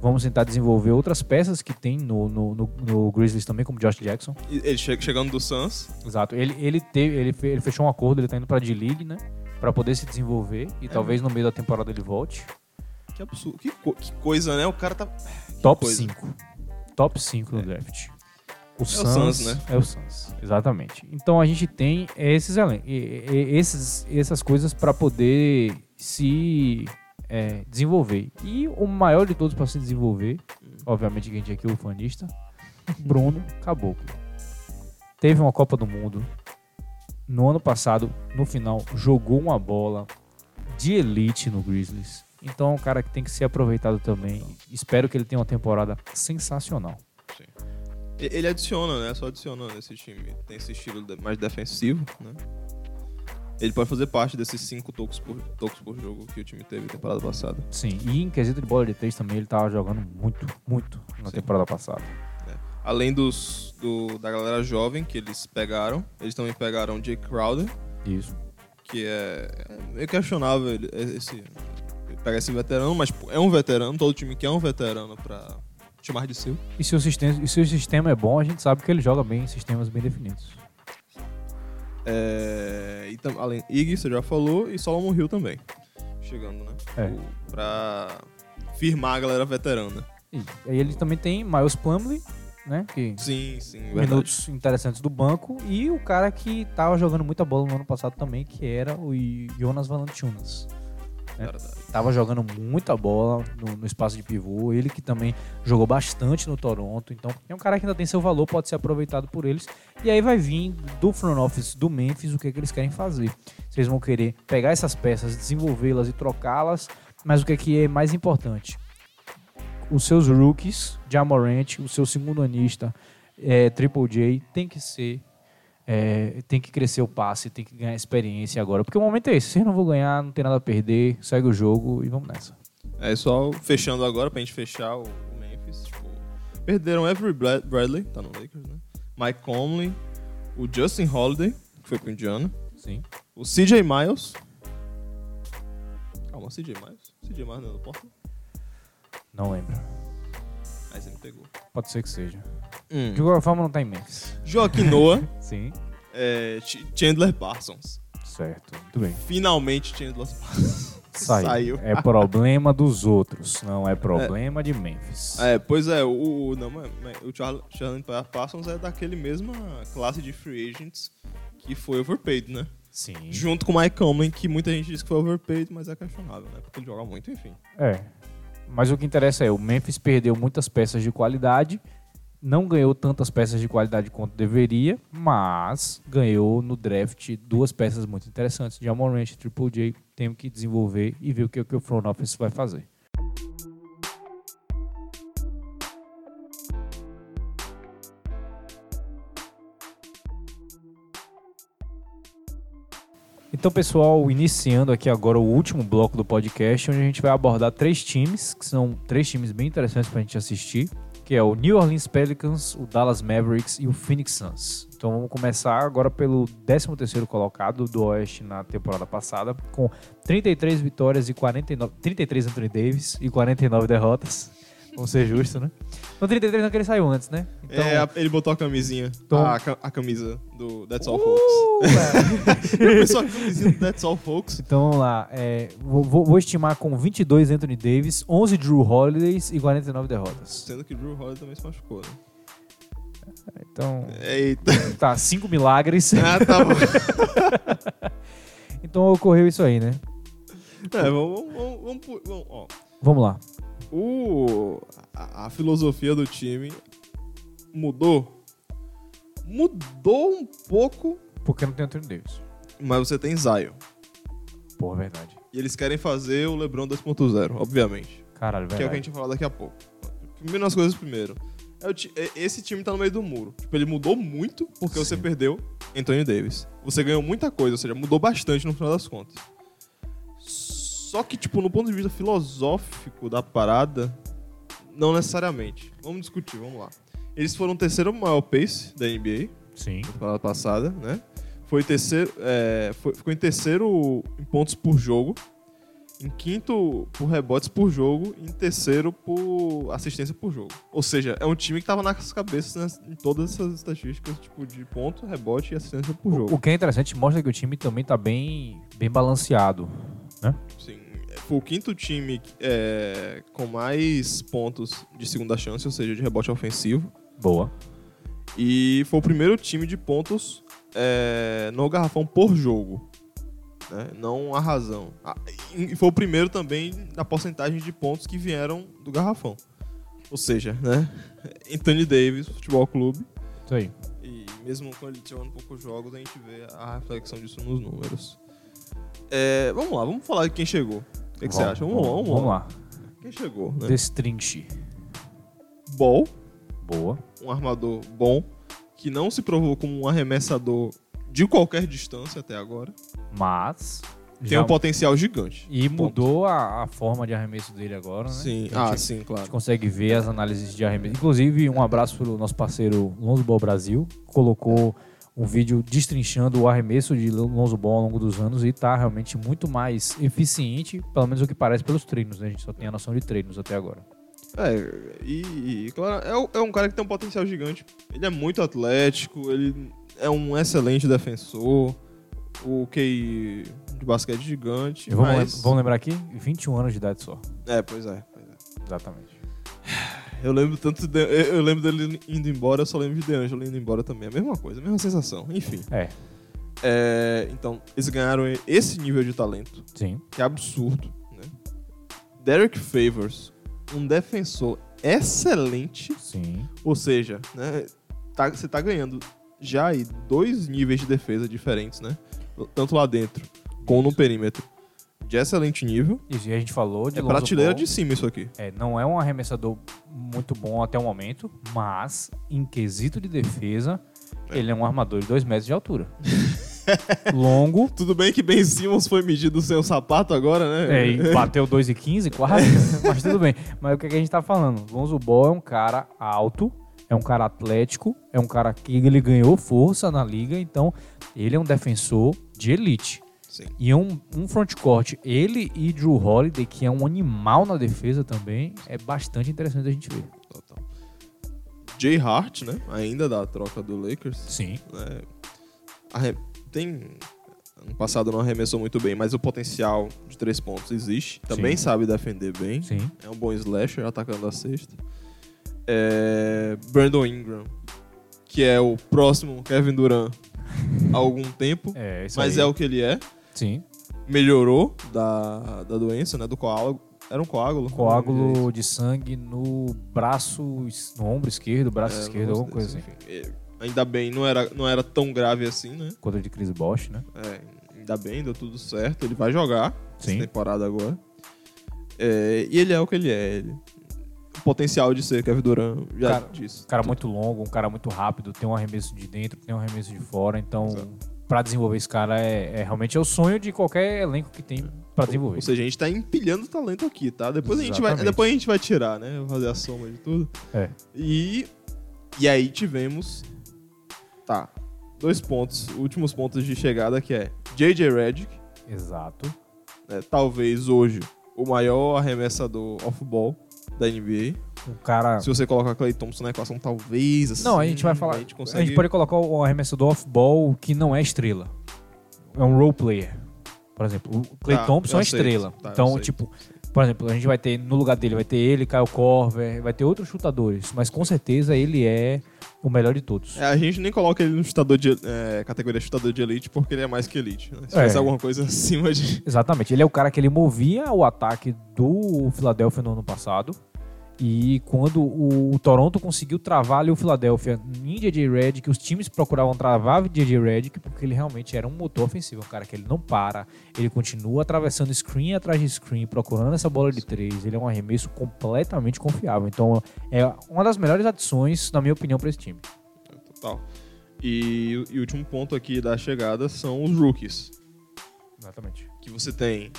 Vamos tentar desenvolver outras peças que tem no, no, no, no Grizzlies também, como Josh Jackson. ele che- chegando do Suns, Exato. Ele, ele, teve, ele, ele fechou um acordo, ele tá indo pra D-League, né? Pra poder se desenvolver e talvez no meio da temporada ele volte. Que absurdo. Que, co- que coisa, né? O cara tá... Top coisa. 5. Top 5 no draft. O, Suns, Suns, né? É o Suns, exatamente. Então a gente tem esses, elen- e- e- esses essas coisas pra poder se é, desenvolver. E o maior de todos para se desenvolver, obviamente que a gente aqui é o fanista, Bruno Caboclo. Teve uma Copa do Mundo. No ano passado, no final, jogou uma bola de elite no Grizzlies. Então é um cara que tem que ser aproveitado também. Espero que ele tenha uma temporada sensacional. E- Ele adiciona, né? Só adiciona nesse time. Tem esse estilo mais defensivo, né? Ele pode fazer parte desses cinco tocos por, tocos por jogo que o time teve na temporada passada. Sim, e em quesito de bola de três também, ele tava jogando muito, muito na Sim. temporada passada. Além dos, do, da galera jovem que eles pegaram, eles também pegaram Jake Crowder, Isso. que é, é meio questionável ele, esse, pegar esse veterano, mas é um veterano, todo time quer um veterano pra chamar de seu. E se, o sistema, se o sistema é bom, a gente sabe que ele joga bem em sistemas bem definidos. É, e tam, além Iggy, você já falou, e Solomon Hill também. Chegando, né? É. O- pra firmar a galera veterana. E aí ele também tem Miles Plumlee, né? Que Sim, sim, verdade. minutos interessantes do banco. E o cara que tava jogando muita bola no ano passado também, que era o Jonas Valanciunas. Né? Tava jogando muita bola no, no espaço de pivô. Ele que também jogou bastante no Toronto. Então é um cara que ainda tem seu valor, pode ser aproveitado por eles. E aí vai vir do front office do Memphis o que, é que eles querem fazer. Vocês vão querer pegar essas peças, desenvolvê-las e trocá-las. Mas o que, é que é mais importante? Os seus rookies, Jamorant, o seu segundo anista, é, Triple J, tem que ser é, tem que crescer o passe, tem que ganhar experiência agora. Porque o momento é esse. Vocês não vão ganhar, não tem nada a perder, segue o jogo e vamos nessa. É só fechando agora pra gente fechar o Memphis. Tipo, perderam Avery Bra- Bradley, tá no Lakers, né? Mike Conley, o Justin Holiday, que foi pro Indiana, Sim. o CJ Miles. Calma, CJ Miles? CJ Miles não é do Portland? Não lembro. Aí você me pegou. Pode ser que seja. Hum. De qualquer forma, não tá em Memphis. Joaquim Noah, Sim. é, Ch- Chandler Parsons. Certo. Muito bem. Finalmente Chandler Parsons. Saiu. Saiu. É problema dos outros, não é problema de Memphis. É, pois é, o, o, não, o Charlie Parsons é daquele mesma classe de free agents que foi overpaid, né? Sim. Junto com o Mike Conley, que muita gente diz que foi overpaid, mas é questionável, né? Porque ele joga muito, enfim. É. Mas o que interessa é, o Memphis perdeu muitas peças de qualidade, não ganhou tantas peças de qualidade quanto deveria, mas ganhou no draft duas peças muito interessantes, de Amorant e Triple J. Temos que desenvolver e ver o que o front office vai fazer. Então, pessoal, iniciando aqui agora o último bloco do podcast, onde a gente vai abordar três times, que são três times bem interessantes para a gente assistir, que é o New Orleans Pelicans, o Dallas Mavericks e o Phoenix Suns. Então vamos começar agora pelo 13º colocado do Oeste na temporada passada, com 33 vitórias e 49... 33 Anthony Davis e 49 derrotas. Vamos ser justos, né? No 33 não que ele saiu antes, né? Então, É, a- ele botou a camisinha, Tom- a, ca- a camisa do That's All Uh, Folks. Ele pensou a camisinha do That's All Folks. Então vamos lá. É, vou, vou- estimar com 22 Anthony Davis, 11 Drew Holidays e 49 derrotas. Sendo que Drew Holiday também se machucou, né? Então, Eita. tá, 5 milagres. Ah, tá bom. Então ocorreu isso aí, né? É, vamos, vamos, vamos, pu- vamos, ó. Vamos lá. O, a, a filosofia do time mudou. Mudou um pouco, Porque não tem Anthony Davis. mas você tem Zion. Porra, verdade. E eles querem fazer o LeBron 2.0, obviamente. Caralho, Que é o que a verdade. gente vai falar daqui a pouco. Primeiro as coisas primeiro. É é- esse time tá no meio do muro. Tipo, ele mudou muito porque você Sim. perdeu Anthony Davis. Você ganhou muita coisa, ou seja, mudou bastante no final das contas. Só que, tipo, no ponto de vista filosófico da parada, não necessariamente. Vamos discutir, vamos lá. Eles foram o terceiro maior pace da NBA Sim. na temporada passada, né? Foi terceiro, é, foi- ficou em terceiro em pontos por jogo, em quinto por rebotes por jogo e em terceiro por assistência por jogo. Ou seja, é um time que tava nas cabeças né, em todas essas estatísticas, tipo de ponto, rebote e assistência por O, jogo. o que é interessante, mostra que o time também tá bem, bem balanceado. Sim, foi o quinto time é, com mais pontos de segunda chance, ou seja, de rebote ofensivo. Boa. E foi o primeiro time de pontos é, no garrafão por jogo. né? não a razão. E foi o primeiro também na porcentagem de pontos que vieram do garrafão. Ou seja, né? Anthony Davis, Futebol Clube. Isso aí. E mesmo quando ele jogando poucos jogos, a gente vê a reflexão disso nos números. É, vamos lá, vamos falar de quem chegou. O que, que você acha? Vamos, lá, vamos, Vamos lá. Quem chegou? Né? Destrinche. Ball, Boa. um armador bom, que não se provou como um arremessador de qualquer distância até agora. Mas. Tem um potencial gigante. E Ponto. mudou a, a forma de arremesso dele agora, né? Sim, ah, gente- sim, A gente claro. consegue ver as análises de arremesso. Inclusive, um abraço para o nosso parceiro Lonzo Ball Brasil, colocou um vídeo destrinchando o arremesso de Lonzo Ball ao longo dos anos e está realmente muito mais eficiente, pelo menos o que parece pelos treinos, né? A gente só tem a noção de treinos até agora. É, e, e, claro, é, é um cara que tem um potencial gigante. Ele é muito atlético, ele é um excelente defensor. O QI de basquete gigante. Vamos, mas... lembrar aqui, 21 anos de idade só. É, pois é, pois é. Exatamente. Eu lembro tanto de- eu lembro dele indo embora, eu só lembro de DeAngelo indo embora também. A mesma coisa, a mesma sensação. Enfim. É, É, então, eles ganharam esse nível de talento, sim. que é absurdo. Né? Derek Favors, um defensor excelente, Sim. ou seja, né, tá- você tá ganhando já aí dois níveis de defesa diferentes, né? Tanto lá dentro como no perímetro. De excelente nível. Isso, e a gente falou de É Lonzo prateleira Ball. de cima isso aqui. É, não é um arremessador muito bom até o momento, mas em quesito de defesa, É. ele é um armador de 2 metros de altura. Longo, Tudo bem que Ben Simmons foi medido sem o sapato agora, né? é, e bateu 2,15 quase, mas tudo bem. Mas o que, que a gente tá falando? Lonzo Ball é um cara alto, é um cara atlético, é um cara que ele ganhou força na liga, então ele é um defensor de elite. Sim. E um, um frontcourt, ele e Drew Holiday, que é um animal na defesa também, é bastante interessante a gente ver. Total. Jay Hart, né? Ainda da troca do Lakers. Sim. né? Arre- Tem. Ano passado não arremessou muito bem, mas o potencial de três pontos existe. Também Sim. sabe defender bem. Sim. É um bom slasher atacando a cesta. É... Brandon Ingram, que é o próximo Kevin Durant há algum tempo, É, mas aí. é o que ele é. Sim. Melhorou da, da doença, né? Do coágulo. Era um coágulo. Coágulo de sangue no braço, no ombro esquerdo, braço É, esquerdo, alguma coisa assim. enfim. É, Ainda bem, não era, não era tão grave assim, né? Contra de Chris Bosh, né? É, ainda bem, deu tudo certo. Ele vai jogar Sim. essa temporada agora. É, e ele é o que ele é. Ele, o potencial de ser Kevin Durant já Cara, disse. Um cara muito longo, um cara muito rápido, tem um arremesso de dentro, tem um arremesso de fora, então Exato. Pra desenvolver esse cara é, é realmente é o sonho de qualquer elenco que tem pra desenvolver. Ou seja, a gente tá empilhando talento aqui, tá? Depois a, gente vai, Exatamente. depois a gente vai tirar, né? Fazer a soma de tudo. É. E, e aí tivemos. Tá. Dois pontos, últimos pontos de chegada, que é J.J. Redick, Exato. né, talvez hoje o maior arremessador off-ball da NBA. O cara. Se você colocar Clay Thompson na equação, talvez assim. Não, a gente vai falar. A A gente gente, consegue. pode colocar o arremessador off-ball que não é estrela. É um role player. Por exemplo, o Clay Tá, Thompson é estrela. Tá, então, tipo, por exemplo, a gente vai ter no lugar dele, vai ter ele, Kyle Korver, vai ter outros chutadores, mas com certeza ele é o melhor de todos. É, a gente nem coloca ele no chutador de é, categoria chutador de elite porque ele é mais que elite. Né? Se É. alguma coisa acima de. Exatamente. Ele é o cara que ele movia o ataque do Philadelphia no ano passado. E quando o Toronto conseguiu travar ali o Philadelphia em JJ Redick, os times procuravam travar o JJ Redick porque ele realmente era um motor ofensivo, um cara que ele não para, ele continua atravessando screen atrás de screen, procurando essa bola de três, ele é um arremesso completamente confiável. Então é uma das melhores adições, na minha opinião, para esse time. Total. E o último ponto aqui da chegada são os rookies. Exatamente. Que você tem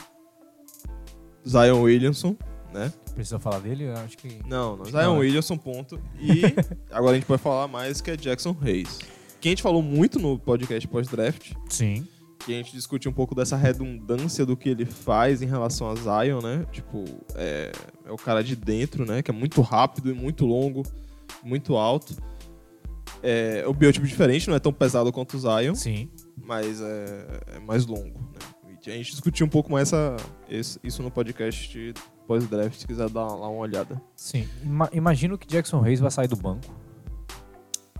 Zion Williamson, né? Precisa falar dele? Eu acho que. Não, não. Zion não, né? Williamson, ponto. E agora a gente pode falar mais que é Jackson Hayes. Que a gente falou muito no podcast pós-draft. Sim. que a gente discutiu um pouco dessa redundância do que ele faz em relação a Zion, né? Tipo, é, é o cara de dentro, né? Que é muito rápido e muito longo, muito alto. É, o biotipo diferente, não é tão pesado quanto o Zion, Sim. mas é, é mais longo, né? A gente discutiu um pouco mais essa, isso no podcast pós-draft, se quiser dar lá uma olhada. Sim. Ima- imagino que Jackson Reis vai sair do banco.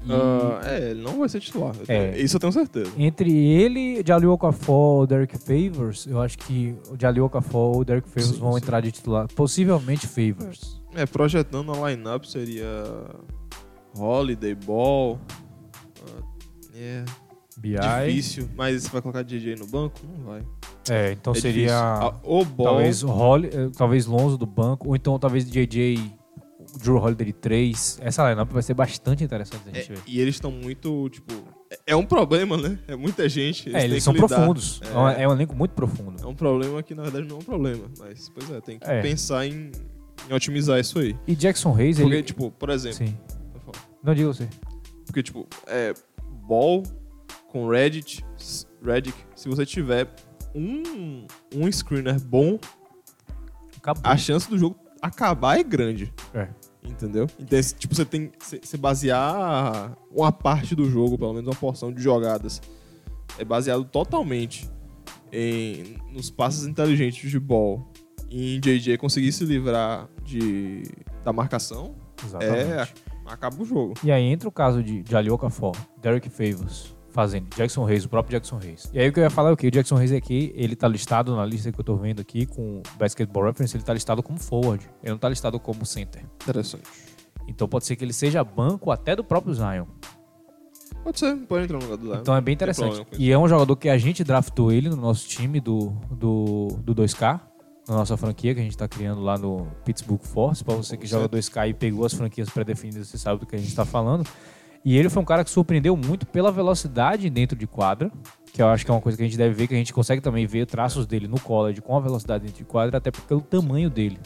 E Ah, é, ele não vai ser titular. É. Isso eu tenho certeza. entre ele, Jalil Okafor ou Derek Favors, eu acho que o Jalil Okafor ou o Derek Favors Sim, vão sim. entrar de titular. Possivelmente Favors. É, projetando a lineup seria Holiday, Ball. ah, é BI. difícil, mas você vai colocar DJ no banco? Não vai. É, então É seria. Ah, o Ball. talvez Holly, eh, talvez Lonzo do banco, ou então talvez JJ Drew Holiday de 3. Essa lineup vai ser bastante interessante a gente É, ver. e eles estão muito, tipo. é- É um problema, né? É muita gente. É, têm eles são profundos. É. um- É. é um elenco muito profundo. É um problema que na verdade não é um problema. Mas, pois é, tem que É. pensar em, em otimizar isso aí. E Jackson Hayes, Porque, ele. tipo, por exemplo. Sim. Não diga você. Porque, tipo, é. Ball com Reddit, Redick, se você tiver um, um screener bom, Acabou. a chance do jogo acabar é grande. É. Entendeu? Então, tipo, você tem. Você basear uma parte do jogo, pelo menos uma porção de jogadas, é baseado totalmente em, nos passes inteligentes de ball e em JJ conseguir se livrar de, da marcação, Exatamente. é. Acaba o jogo. E aí entra o caso de Jalil Okafor, Derek Favors, fazendo Jackson Hayes, o próprio Jackson Hayes. E aí o que eu ia falar é o que? O Jackson Hayes aqui, ele tá listado na lista que eu tô vendo aqui com o Basketball Reference, ele tá listado como forward. Ele não tá listado como center. Interessante. Então pode ser que ele seja banco até do próprio Zion. Pode ser, pode entrar no lugar do Zion. Então é bem interessante. E é um jogador que a gente draftou ele no nosso time do, do, do 2K, na nossa franquia que a gente tá criando lá no Pittsburgh Force. Pra você que joga 2K e pegou as franquias pré-definidas, você sabe do que a gente tá falando. E ele foi um cara que surpreendeu muito pela velocidade dentro de quadra, que eu acho que é uma coisa que a gente deve ver, que a gente consegue também ver traços dele no college com a velocidade dentro de quadra, até pelo tamanho dele.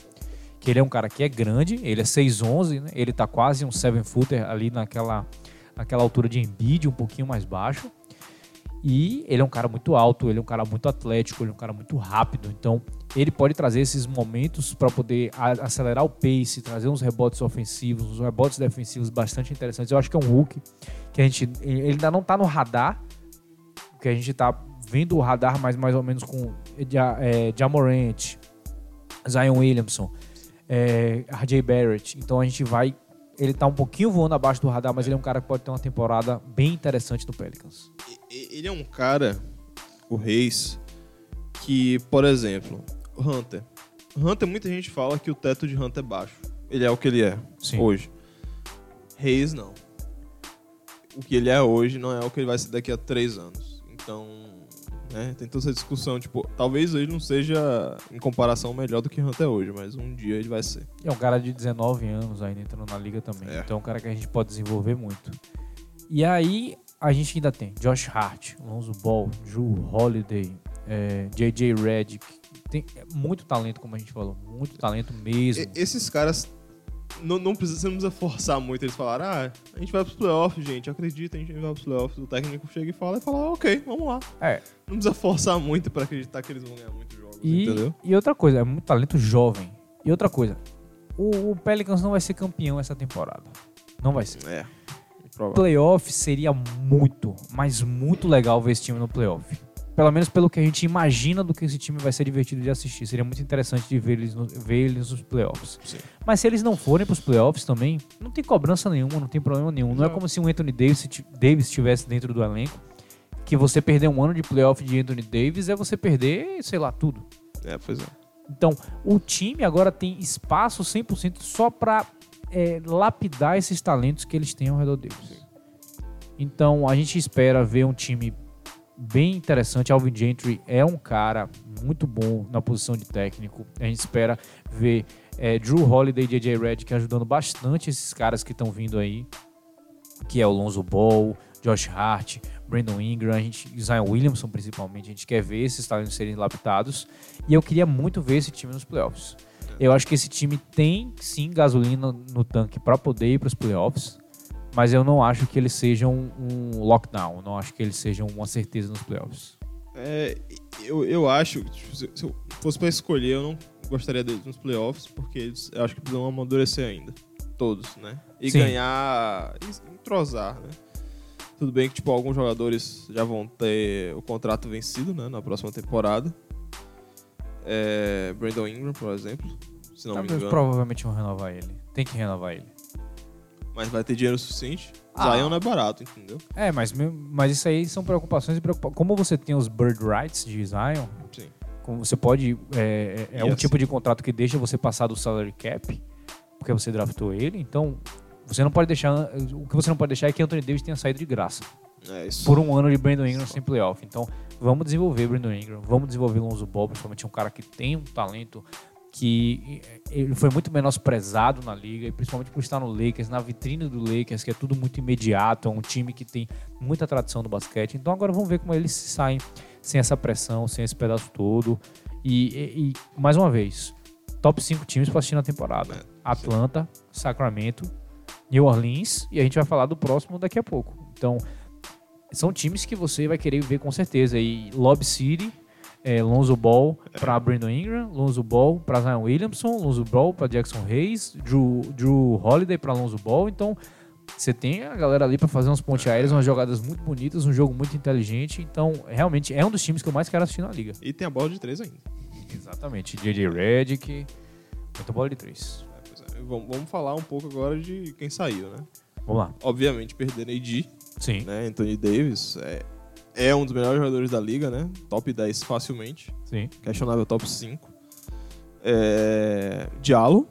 Que ele é um cara que é grande, ele é 6'11", né? ele tá quase um 7-footer ali naquela, naquela altura de Embiid, um pouquinho mais baixo. E ele é um cara muito alto, ele é um cara muito atlético, ele é um cara muito rápido. Então, ele pode trazer esses momentos para poder acelerar o pace, trazer uns rebotes ofensivos, uns rebotes defensivos bastante interessantes. Eu acho que é um Hulk que a gente ele ainda não tá no radar, que a gente tá vendo o radar mais mais ou menos com é, Jamorant, Zion Williamson, é, RJ Barrett. Então a gente vai ele tá um pouquinho voando abaixo do radar, mas ele é um cara que pode ter uma temporada bem interessante no Pelicans. Ele é um cara, o Reis, que, por exemplo, Hunter. Hunter, muita gente fala que o teto de Hunter é baixo. Ele é o que ele é Sim. hoje. Reis, não. O que ele é hoje não é o que ele vai ser daqui a três anos. Então, né, tem toda essa discussão. Tipo, talvez ele não seja, em comparação, melhor do que Hunter é hoje, mas um dia ele vai ser. É um cara de 19 anos ainda entrando na liga também. É. Então é um cara que a gente pode desenvolver muito. E aí a gente ainda tem Josh Hart, Lonzo Ball, Drew Holiday, é, JJ Redick. Tem é muito talento, como a gente falou. Muito talento mesmo. Esses caras. Não, não precisa, você não precisa forçar muito eles falarem, ah, a gente vai pros playoffs, gente, acredita, a gente vai pros playoffs. O técnico chega e fala e fala, ah, ok, vamos lá. É. Não precisa forçar muito pra acreditar que eles vão ganhar muitos jogos, E, entendeu? e outra coisa, é muito talento jovem. E outra coisa, o, o Pelicans não vai ser campeão essa temporada. Não vai ser. É. Provável. playoff seria muito, mas muito legal ver esse time no playoff. Pelo menos pelo que a gente imagina do que esse time vai ser divertido de assistir. Seria muito interessante de ver eles, no- ver eles nos playoffs. Sim. Mas se eles não forem para os playoffs também, não tem cobrança nenhuma, não tem problema nenhum. Não é Não. como se o Anthony Davis, Davis estivesse dentro do elenco. Que você perder um ano de playoff de Anthony Davis é você perder, sei lá, tudo. É, pois é. Então, o time agora tem espaço 100% só para lapidar esses talentos que eles têm ao redor deles. Então, a gente espera ver um time bem interessante. Alvin Gentry é um cara muito bom na posição de técnico. A gente espera ver é, Drew Holiday e JJ Redick ajudando bastante esses caras que estão vindo aí, que é o Lonzo Ball, Josh Hart, Brandon Ingram, a gente, Zion Williamson principalmente. A gente quer ver esses talentos serem lapidados. E eu queria muito ver esse time nos playoffs. Eu acho que esse time tem sim gasolina no tanque para poder ir para os playoffs, mas eu não acho que eles sejam um lockdown, não acho que eles sejam uma certeza nos playoffs. É, eu, eu acho, tipo, se, eu fosse pra escolher, eu não gostaria deles nos playoffs, porque eles, eu acho que precisam amadurecer ainda. Todos, né? E Sim. ganhar, e entrosar, né? Tudo bem que, tipo, alguns jogadores já vão ter o contrato vencido, né? Na próxima temporada. É, Brandon Ingram, por exemplo, se não me engano. provavelmente vão renovar ele. Tem que renovar ele. Mas vai ter dinheiro suficiente. Ah. Zion não é barato, entendeu? É, mas, mas isso aí são preocupações e preocupações. Como você tem os bird rights de Zion, Sim. como você pode. É, é é um tipo de contrato que deixa você passar do salary cap, porque você draftou ele. Então, você não pode deixar. O que você não pode deixar é que Anthony Davis tenha saído de graça. É isso. Por um ano de Brandon Ingram sem playoff. Então, vamos desenvolver Brandon Ingram, vamos desenvolver Lonzo Ball, principalmente um cara que tem um talento que eh, ele foi muito menosprezado na liga, e principalmente por estar no Lakers, na vitrine do Lakers, que é tudo muito imediato, é um time que tem muita tradição no basquete. Então agora vamos ver como eles se saem sem essa pressão, sem esse pedaço todo. E, e- e, mais uma vez, top 5 times para assistir na temporada. É, Atlanta, Sacramento, New Orleans e a gente vai falar do próximo daqui a pouco. Então, são times que você vai querer ver com certeza. E Lob City, é, Lonzo Ball para Brandon Ingram, Lonzo Ball para Zion Williamson, Lonzo Ball para Jackson Hayes, Drew, Drew Holiday para Lonzo Ball. Então, você tem a galera ali para fazer uns ponte aéreos, umas jogadas muito bonitas, um jogo muito inteligente. Então, realmente é um dos times que eu mais quero assistir na liga. E tem a bola de três ainda. Exatamente. JJ Redick, muita bola de três. É, é. Vamos, vamos falar um pouco agora de quem saiu, né? Vamos lá. Obviamente, perder AD, Sim. né? Anthony Davis é, é um dos melhores jogadores da liga, né? Top 10 facilmente. Sim. Questionável top 5. É, Diallo.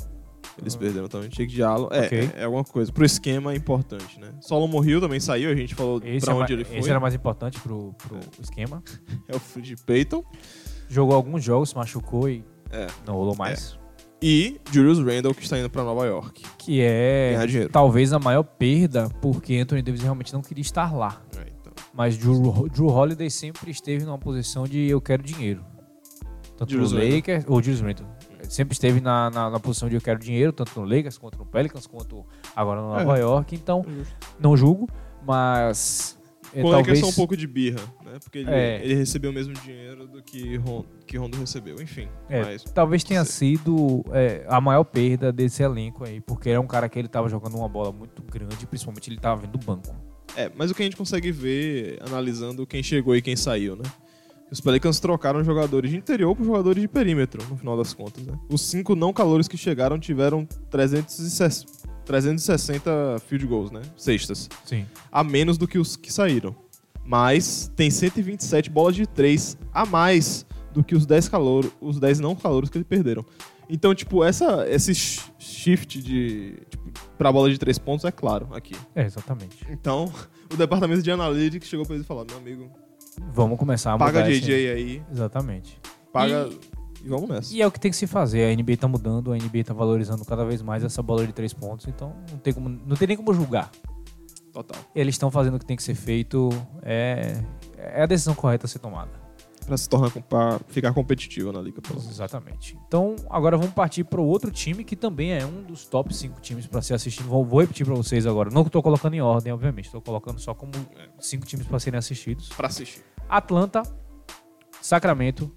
Eles perderam também. Jake Diallo. É, Ah. Ok. é, é alguma coisa. Pro esquema é importante, né? Solomon Hill também saiu, a gente falou Esse, pra é onde ele foi. esse era mais importante pro, pro esquema. É o Fred Payton. Jogou alguns jogos, se machucou e É. não rolou mais. E Julius Randle, que está indo pra Nova York. Que é talvez a maior perda, porque Anthony Davis realmente não queria estar lá. É. Mas Drew, Drew Holiday sempre esteve numa posição de eu quero dinheiro. Tanto Julius no. Lakers, ou Julius Randle. Sempre esteve na, na, na posição de eu quero dinheiro, tanto no Lakers, quanto no Pelicans, quanto agora no Nova É. York. Então, não julgo, mas é, Com o talvez... Só um pouco de birra, né? Porque ele, É. ele recebeu o mesmo dinheiro do que, Ron, que Rondo recebeu. Enfim. É, mas talvez tenha sei. sido é, a maior perda desse elenco aí, porque era um cara que ele tava jogando uma bola muito grande, principalmente ele tava vindo do banco. É, mas o que a gente consegue ver analisando quem chegou e quem saiu, né? Os Pelicans trocaram jogadores de interior por jogadores de perímetro, no final das contas, né? Os cinco não calores que chegaram tiveram 360, 360 field goals, né? Cestas. Sim. A menos do que os que saíram. Mas tem 127 bolas de três a mais do que os 10 calor, os 10 não calouros que eles perderam. Então, tipo, essa, esse sh- shift de tipo, pra bola de três pontos é claro aqui. É, exatamente. Então, o departamento de analytics chegou pra ele e falou: meu amigo, Vamos começar a paga mudar JJ esse- aí, Exatamente. paga e, vamos nessa. E é o que tem que se fazer. A NBA tá mudando, a NBA tá valorizando cada vez mais essa bola de três pontos, então não tem, como, não tem nem como julgar. Total. Eles estão fazendo o que tem que ser feito, é, é a decisão correta a ser tomada. Pra se tornar, pra ficar competitivo na liga. Exatamente. Então, agora vamos partir para o outro time que também é um dos top 5 times para ser assistido. Vou, vou repetir para vocês agora. Não estou colocando em ordem, obviamente. Estou colocando só como cinco times para serem assistidos. Pra assistir. Atlanta, Sacramento,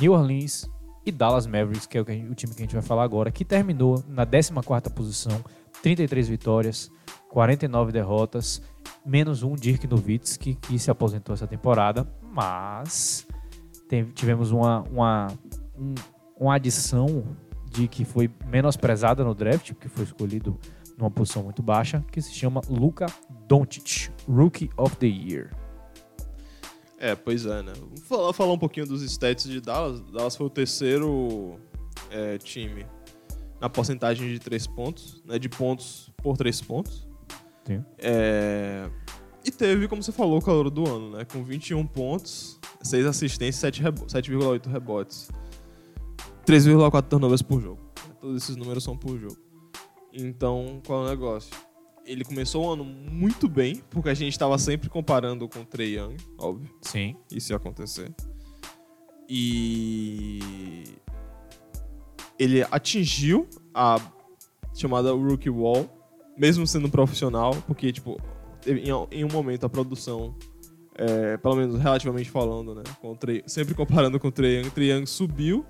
New Orleans e Dallas Mavericks, que é o, que gente- o time que a gente vai falar agora, que terminou na 14ª posição, 33 vitórias, 49 derrotas, menos um Dirk Nowitzki, que se aposentou essa temporada, mas tivemos uma, uma, um- uma adição de que foi menosprezada no draft, porque foi escolhido numa posição muito baixa, que se chama Luka Doncic, Rookie of the Year. É, pois é, né? Vamos falar, falar um pouquinho dos stats de Dallas. Dallas foi o terceiro é, time na porcentagem de três pontos, né? De pontos por três pontos. Sim. É, E teve, como você falou, o calor do ano, né? Com 21 pontos, 6 assistências, 7 rebo 7,8 rebotes. 3,4 turnovers por jogo. Todos esses números são por jogo. Então, qual é o negócio? Ele começou o ano muito bem, porque a gente estava sempre comparando com o Trey Young, óbvio, Sim. isso ia acontecer. E ele atingiu a chamada Rookie Wall, mesmo sendo profissional, porque, tipo, teve- em, em um momento a produção, é, pelo menos relativamente falando, né, com Trey- sempre comparando com o Trey Young, Trey Young subiu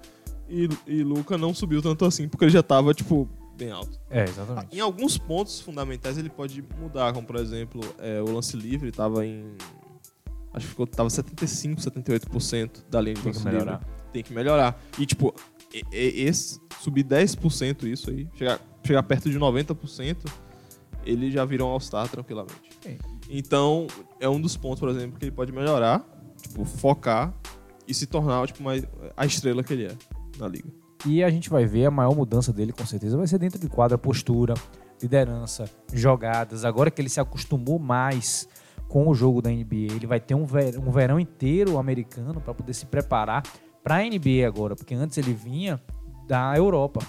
e, e Luca não subiu tanto assim, porque ele já tava, tipo, bem alto. É, exatamente. Em alguns pontos fundamentais ele pode mudar, como por exemplo, é, o lance livre estava em. Acho que ficou, tava 75, 78% da linha de Tem que melhorar. livre. Tem que melhorar. E tipo, e- e- esse, subir 10% isso aí, chegar, chegar perto de 90%, ele já vira um All-Star tranquilamente. Sim. Então, é um dos pontos, por exemplo, que ele pode melhorar, tipo, focar e se tornar tipo, mais a estrela que ele é na liga. E a gente vai ver a maior mudança dele, com certeza, vai ser dentro de quadra, postura, liderança, jogadas. Agora que ele se acostumou mais com o jogo da NBA, ele vai ter um ver- um verão inteiro americano para poder se preparar para a NBA agora, porque antes ele vinha da Europa.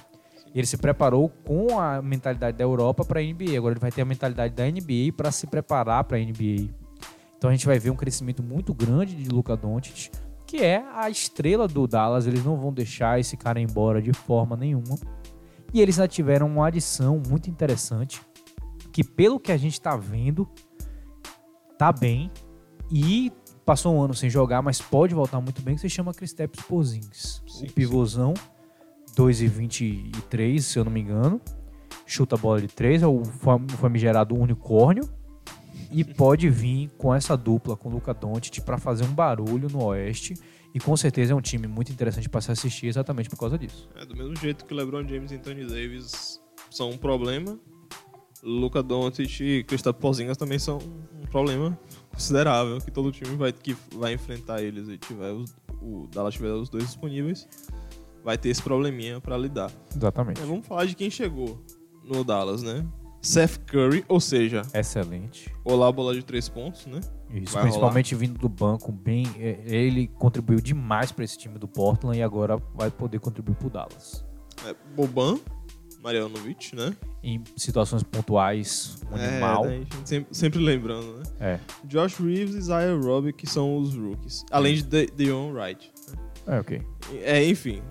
Ele se preparou com a mentalidade da Europa para a NBA. Agora ele vai ter a mentalidade da NBA para se preparar para a NBA. Então a gente vai ver um crescimento muito grande de Luka Doncic, que é a estrela do Dallas. Eles não vão deixar esse cara embora de forma nenhuma. E eles já tiveram uma adição muito interessante, que pelo que a gente tá vendo, tá bem. E passou um ano sem jogar, mas pode voltar muito bem, que se chama Kristaps Porzingis. Sim, o pivôzão, 2,23, se eu não me engano. Chuta a bola de 3, é o fam- famigerado unicórnio. E pode vir com essa dupla, com o Luca Doncic, para fazer um barulho no Oeste. E com certeza é um time muito interessante para se assistir exatamente por causa disso. É, do mesmo jeito que LeBron James e Anthony Davis são um problema, Luka Doncic e Kristaps Porzingis também são um problema considerável que todo time vai, que vai enfrentar eles e tiver os, o Dallas tiver os dois disponíveis, vai ter esse probleminha pra lidar. Exatamente. É, vamos falar de quem chegou no Dallas, né? Seth Curry, ou seja, Excelente. olá bola de três pontos, né? Isso, Vai principalmente vindo do banco, bem, é, ele contribuiu demais para esse time do Portland e agora vai poder contribuir pro Dallas. É, Boban, Marianovic, né? Em situações pontuais, um animal. É, né, a gente sempre, sempre lembrando, né? É, Josh Reeves e Isaiah Roby, que são os rookies. Além de De- Deon Wright. é ok. É, enfim.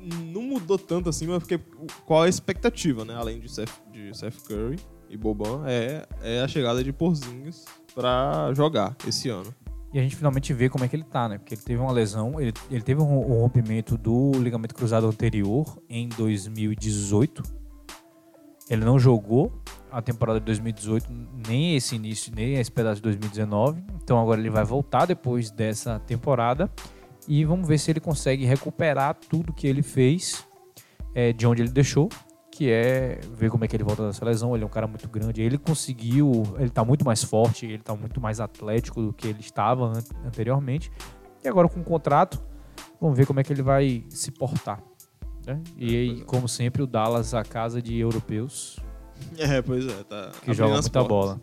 Não mudou tanto assim, mas porque qual a expectativa, né? Além de Seth, de Seth Curry e Boban, é, é a chegada de Porzingis pra jogar esse ano. E a gente finalmente vê como é que ele tá, né? Porque ele teve uma lesão, ele, ele teve um, um rompimento do ligamento cruzado anterior em 2018. Ele não jogou a temporada de 2018, nem esse início, nem esse pedaço de 2019. Então agora ele vai voltar depois dessa temporada. E vamos ver se ele consegue recuperar tudo que ele fez é, de onde ele deixou. Que é ver como é que ele volta dessa lesão. Ele é um cara muito grande. Ele conseguiu. Ele tá muito mais forte, ele tá muito mais atlético do que ele estava an- anteriormente. E agora com o contrato, vamos ver como é que ele vai se portar. né? E aí, pois é. como sempre, o Dallas, a casa de europeus, É, pois é, tá. que as muita portas. bola.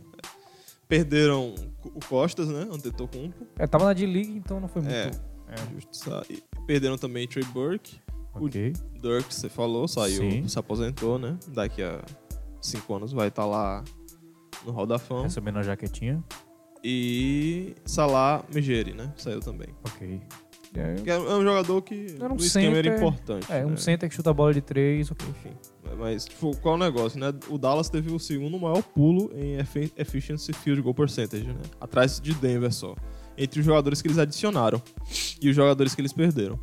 Perderam o Costas, né? Antetokounmpo. É, tava na D-League, então não foi muito. É. É, Perderam também Trey Burke. ok. Dirk, você falou, saiu, Sim. se aposentou, né? Daqui a cinco anos vai estar lá no Hall da Fama. Recebendo a jaquetinha. E Salah Mejeri, né? Saiu também. Ok. É, é um jogador que Era um o esquema era importante. é, um né? center que chuta a bola de três, ok. Enfim. Mas, tipo, qual é o negócio, né? O Dallas teve o segundo maior pulo em efficiency field goal percentage, né? Atrás de Denver só. Entre os jogadores que eles adicionaram e os jogadores que eles perderam.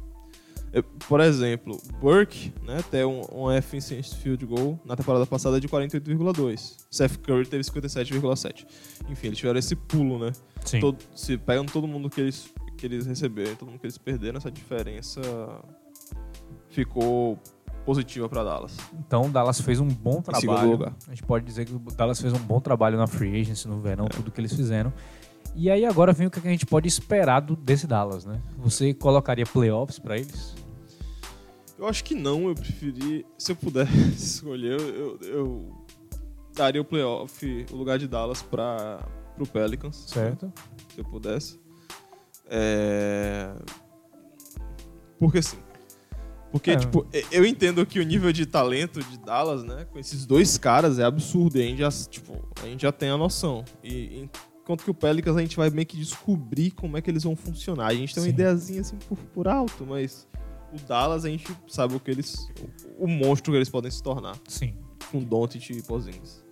É, Por exemplo, Burke, né, tem um, um efficiency field goal na temporada passada de 48,2. Seth Curry teve 57,7. Enfim, eles tiveram esse pulo, né? Sim. todo, se pegando todo mundo que eles, que eles receberam, todo mundo que eles perderam, essa diferença ficou positiva para Dallas. Então Dallas fez um bom trabalho. A gente pode dizer que o Dallas fez um bom trabalho na free agency, no verão, tudo que eles fizeram. E aí agora vem o que a gente pode esperar do, desse Dallas, né? Você colocaria playoffs pra eles? Eu acho que não, eu preferi, se eu pudesse escolher, eu, eu daria o playoff, o lugar de Dallas para pro Pelicans, Certo. se eu pudesse. É... Porque assim, porque, É. tipo, e- eu entendo que o nível de talento de Dallas, né, com esses dois caras é absurdo. E a gente já, tipo, a gente já tem a noção. E enquanto que o Pelicans a gente vai meio que descobrir como é que eles vão funcionar. A gente tem uma Sim. ideiazinha assim por, por alto, mas o Dallas a gente sabe o que eles. O, o monstro que eles podem se tornar. Sim. Com Doncic e Porzingis.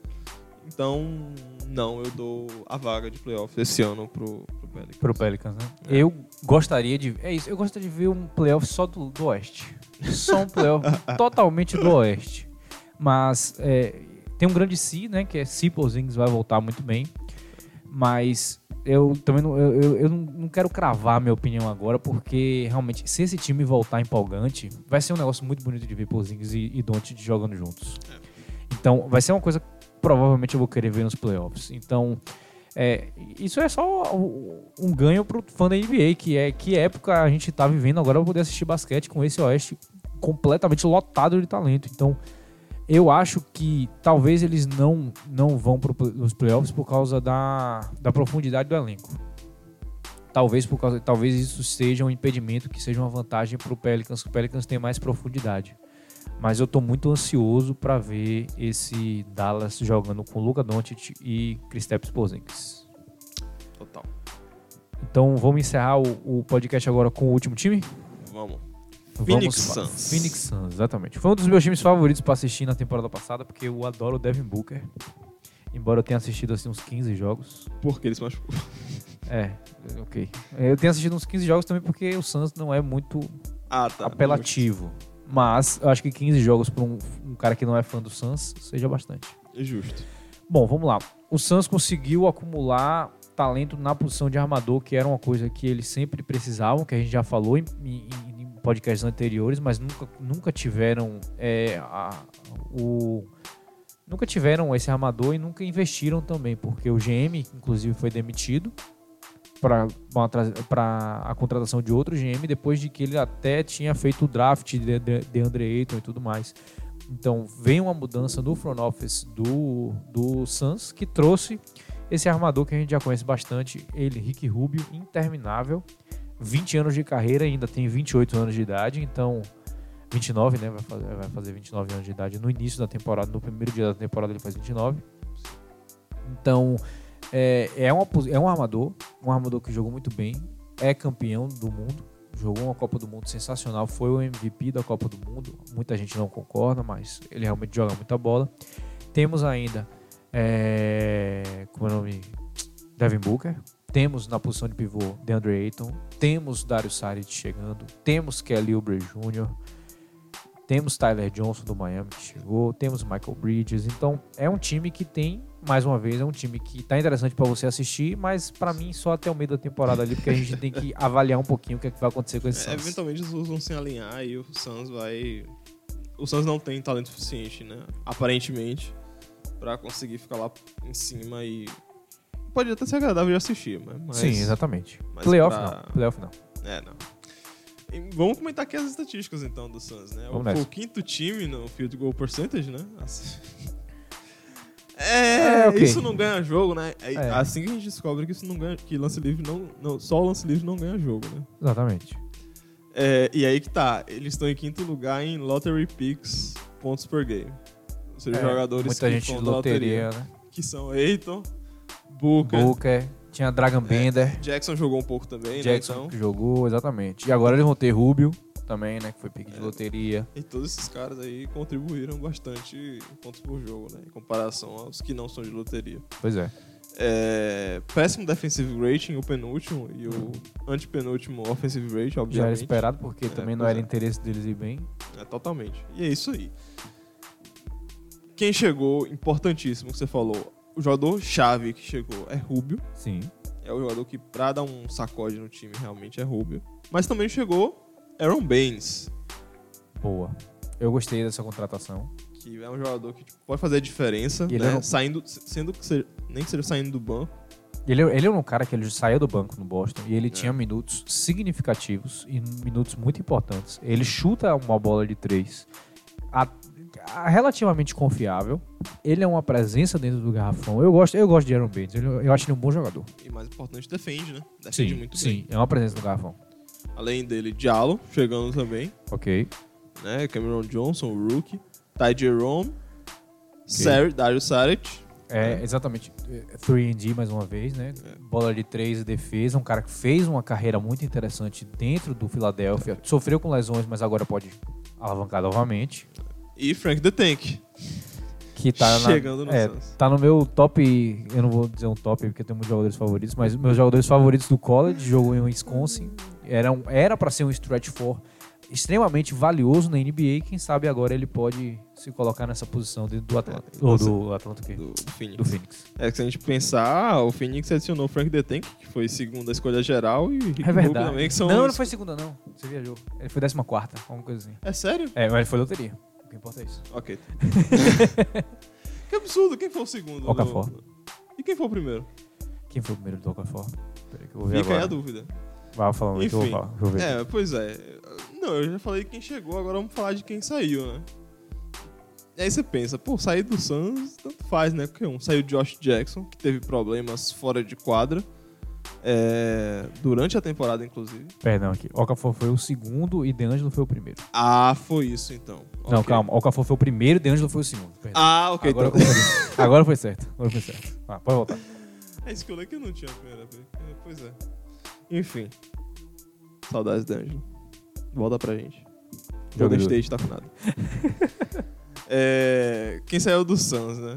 Então, não, eu dou a vaga de playoff esse ano pro, pro Pelicans. Pro Pelicans, né? É. Eu gostaria de. É isso, eu gostaria de ver um playoff só do, do Oeste. Só um playoff totalmente do Oeste. Mas é, tem um grande si, né? Que é si Porzingis vai voltar muito bem. Mas eu também não, eu, eu, não quero cravar minha opinião agora, porque realmente, se esse time voltar empolgante, vai ser um negócio muito bonito de ver Porzingis e, e Doncic jogando juntos. Então, vai ser uma coisa provavelmente eu vou querer ver nos playoffs. Então, é, isso é só um um ganho pro fã da NBA, que é que época a gente tá vivendo agora pra poder assistir basquete com esse Oeste completamente lotado de talento. Então, eu acho que talvez eles não, não vão para os playoffs por causa da, da profundidade do elenco. Talvez por causa, talvez isso seja um impedimento, que seja uma vantagem para o Pelicans, que o Pelicans tem mais profundidade. Mas eu tô muito ansioso para ver esse Dallas jogando com Luka Doncic e Kristaps Porzingis. Total. Então vamos encerrar o, o podcast agora com o último time? Vamos. Phoenix Suns. Phoenix Suns, exatamente. Foi um dos meus times favoritos para assistir na temporada passada, porque eu adoro o Devin Booker. Embora eu tenha assistido assim uns 15 jogos. Porque eles machucou. É, ok. Eu tenho assistido uns 15 jogos também porque o Suns não é muito Ah, tá. apelativo. Mas eu acho que 15 jogos para um, um cara que não é fã do Suns seja bastante. É justo. Bom, vamos lá. O Suns conseguiu acumular talento na posição de armador, que era uma coisa que eles sempre precisavam, que a gente já falou em- em podcasts anteriores, mas nunca, nunca tiveram é, a- o nunca tiveram esse armador e nunca investiram também, porque o GM, inclusive, foi demitido para a contratação de outro GM depois de que ele até tinha feito o draft de, de, de Andre Ayton e tudo mais. Então veio uma mudança no front office do, do Suns que trouxe esse armador que a gente já conhece bastante, ele, Rick Rubio, interminável, 20 anos de carreira, ainda tem 28 anos de idade, então 29, né? Vai fazer, vai fazer 29 anos de idade no início da temporada, no primeiro dia da temporada ele faz 29. Então é, é, uma, é um armador, um armador que jogou muito bem, é campeão do mundo, jogou uma Copa do Mundo sensacional, foi o MVP da Copa do Mundo. Muita gente não concorda, mas ele realmente joga muita bola. Temos ainda, é, como é o nome? Devin Booker. Temos na posição de pivô DeAndre Ayton. Temos Dario Saric chegando. Temos Kelly Oubre Jr. Temos Tyler Johnson do Miami que chegou. Temos Michael Bridges. Então é um time que tem, mais uma vez, é um time que tá interessante para você assistir, mas para mim só até o meio da temporada ali, porque a gente tem que avaliar um pouquinho o que, é que vai acontecer com esse É, Suns. eventualmente os Bulls vão se alinhar e o Suns vai. O Suns não tem talento suficiente, né? Aparentemente, pra conseguir ficar lá em cima e. Pode até ser agradável de assistir, mas. mas- Sim, exatamente. mas Playoff pra- não. Playoff não. É, não. E vamos comentar aqui as estatísticas então do Suns, né? Vamos o, nessa. o quinto time no field goal percentage, né? Assim- É, É, ok. isso não ganha jogo, né? É, É. Assim que a gente descobre que isso não ganha, que lance livre não, não, só o lance livre não ganha jogo, né? Exatamente. É, e aí que tá, eles estão em quinto lugar em lottery picks, pontos per game. Ou seja, É, jogadores Muita que gente de da loteria, né? que são Aiton, Booker, Booker, tinha Dragon Bender, Jackson jogou um pouco também, Jackson né? Então, que jogou, exatamente. E agora eles vão ter Rubio também, né? Que foi pique de É. loteria. e todos esses caras aí contribuíram bastante em pontos por jogo, né? Em comparação aos que não são de loteria. Pois é. É, péssimo defensive rating, o penúltimo, e o antepenúltimo offensive rating, Já era obviamente. esperado, porque É, também não era é. interesse deles ir bem. É, totalmente. E é isso aí. Quem chegou, importantíssimo que você falou, o jogador chave que chegou é Rubio. Sim. É o jogador que, pra dar um sacode no time, realmente é Rubio. Mas também chegou Aaron Baines, Boa. Eu gostei dessa contratação. que é um jogador que tipo, pode fazer a diferença, né? era um- Saindo, sendo que seja, nem que seja saindo do banco. Ele, ele é um cara que ele saiu do banco no Boston e ele É. tinha minutos significativos e minutos muito importantes. Ele chuta uma bola de três a- relativamente confiável. Ele é uma presença dentro do garrafão. Eu gosto, eu gosto de Aaron. Ele- eu acho ele um bom jogador. E mais importante, defende, né? Defende muito sim, bem. é uma presença no garrafão. Além dele, Diallo chegando também, Ok. né? Cameron Johnson, o rookie. Ty Jerome. Sar Dario Saric. É, exatamente. 3D mais uma vez, né? Bola de três, defesa. Um cara que fez uma carreira muito interessante dentro do Philadelphia. Sofreu com lesões, mas agora pode alavancar novamente. E Frank the Tank. Que tá na, Chegando no é, Suns. tá no meu top. Eu não vou dizer um top porque eu tenho muitos jogadores favoritos, mas meus jogadores favoritos do college jogou em Wisconsin. Era um, era para ser um stretch four extremamente valioso na NBA. Quem sabe agora ele pode se colocar nessa posição dentro do Atlanta. É, ou você- do Atlanta, o quê? Do, do Phoenix. Do Phoenix. É que se a gente pensar, o Phoenix adicionou o Frank the Tank, que foi segunda escolha geral, e o Rick É verdade. também, que são não, os- não foi segunda, não. Você viajou. Ele foi décima quarta, alguma coisa assim. É sério? É, mas ele foi loteria. O que importa é isso. Ok. Que absurdo, quem foi o segundo? Okafor. No- E quem foi o primeiro? Quem foi o primeiro do Okafor? Peraí que eu vou ver Fica aí a dúvida. Vai falando aí que eu vou Enfim. falar. Deixa eu ver. É, pois é. Não, eu já falei quem chegou, agora vamos falar de quem saiu, né? E aí você pensa, pô, sair do Suns, tanto faz, né? Porque um saiu Josh Jackson, que teve problemas fora de quadra. É, durante a temporada, inclusive. Perdão aqui. Okafor foi o segundo e DeAngelo foi o primeiro. Ah, foi isso então. Não, Ok. calma. Okafor foi o primeiro e DeAngelo foi o segundo. Perdão. Ah, ok. agora, então. confundi. agora foi certo. Agora foi certo. Ah, pode voltar. É isso que eu li que eu não tinha a primeira vez. É, Pois é. Enfim. Saudades da Ângelo. Volta pra gente. Golden. State tá com nada. É, quem saiu do Suns, né?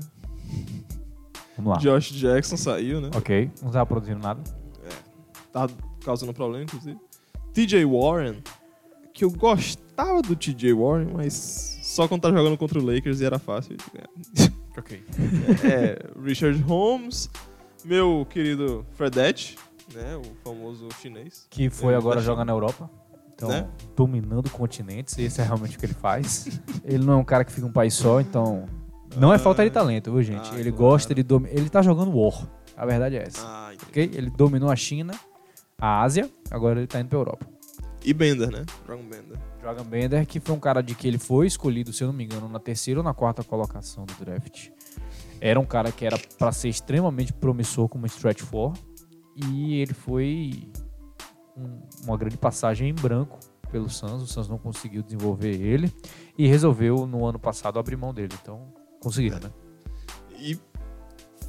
Josh Jackson saiu, né? Ok. Não tava produzindo nada. Tá causando problema, inclusive. TJ Warren, que eu gostava do TJ Warren, mas só quando tá jogando contra o Lakers e era fácil. Ok. é, Richard Holmes, meu querido Fredette, né? O famoso chinês. Que foi É, agora da jogar na Europa. Então, Né? dominando continentes. Esse é realmente o que ele faz. ele não é um cara que fica um país só, então. Não é falta de talento, viu, gente? Ah, ele claro. gosta de dominar. Ele tá jogando War. A verdade é essa. Ah. Ok? Ele dominou a China, a Ásia, agora ele tá indo pra Europa. E Bender, né? Dragon Bender. Dragon Bender, que foi um cara de que ele foi escolhido, se eu não me engano, na terceira ou na quarta colocação do draft. Era um cara que era pra ser extremamente promissor como stretch four e ele foi um- uma grande passagem em branco pelo Suns. O Suns não conseguiu desenvolver ele e resolveu no ano passado abrir mão dele. Então conseguiram, né? E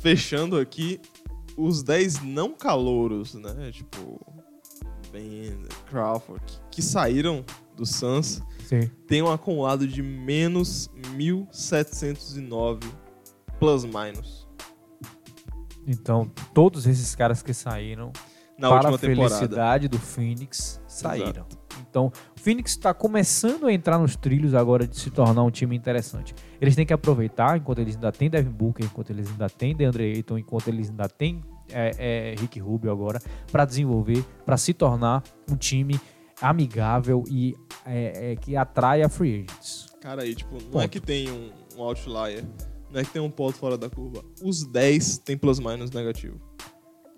fechando aqui, os 10 não calouros, né? Tipo, Bender, Crawford, que, que saíram do Suns, Sim. tem um acumulado de menos 1.709 plus minus Então todos esses caras que saíram na para a última temporada. felicidade do Phoenix saíram. Então, o Phoenix está começando a entrar nos trilhos agora de se tornar um time interessante. Eles têm que aproveitar enquanto eles ainda têm Devin Booker, enquanto eles ainda têm DeAndre Ayton, enquanto eles ainda têm é, é, Rick Rubio agora, para desenvolver, para se tornar um time amigável e é, é, que atrai a free agents. Cara, aí, tipo, não é Ponto. que tem um, um outlier, não é que tem um ponto fora da curva. Os 10 tem plus minus negativo.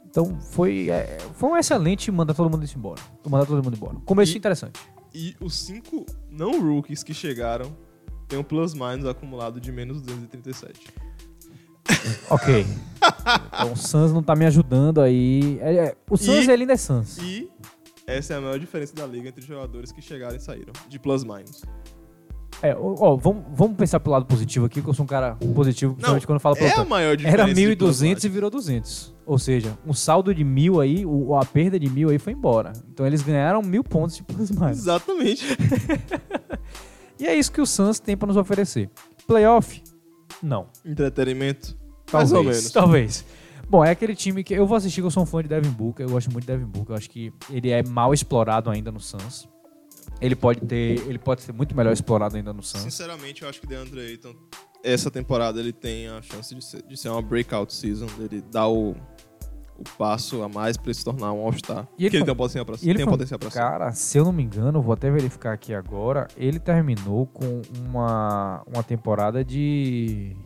Então, foi, é, foi um excelente mandar todo mundo embora. Mandar todo mundo embora. Começo E- interessante. E os 5 não rookies que chegaram tem um plus minus acumulado de menos 237. Ok. então o Suns não tá me ajudando aí. É, é, o Suns E- ele ainda é Suns. E essa é a maior diferença da liga entre jogadores que chegaram e saíram, de plus minus. É, ó, vamos, vamos pensar pelo lado positivo aqui, que eu sou um cara positivo, principalmente quando eu falo é a maior diferença. Era de plus 1.200 e virou 200. Ou seja, um saldo de mil aí, o, a perda de mil aí foi embora. Então eles ganharam mil pontos de plus mais. Exatamente. E é isso que o Suns tem pra nos oferecer. Playoff? Não. Entretenimento. Talvez. Mais ou menos. Talvez. Bom, é aquele time que eu vou assistir, que eu sou um fã de Devin Booker, eu gosto muito de Devin Booker, eu acho que ele é mal explorado ainda no Suns. Ele pode ter, ele pode ser muito melhor explorado ainda no Suns. Sinceramente, eu acho que DeAndre Ayton, essa temporada, ele tem a chance de ser, de ser uma breakout season, dele dar o, o passo a mais pra ele se tornar um All-Star. E ele Que ele tem um potencial pra, ele tem um potencial pra ser. Cara, se eu não me engano, vou até verificar aqui agora, ele terminou com uma, uma temporada de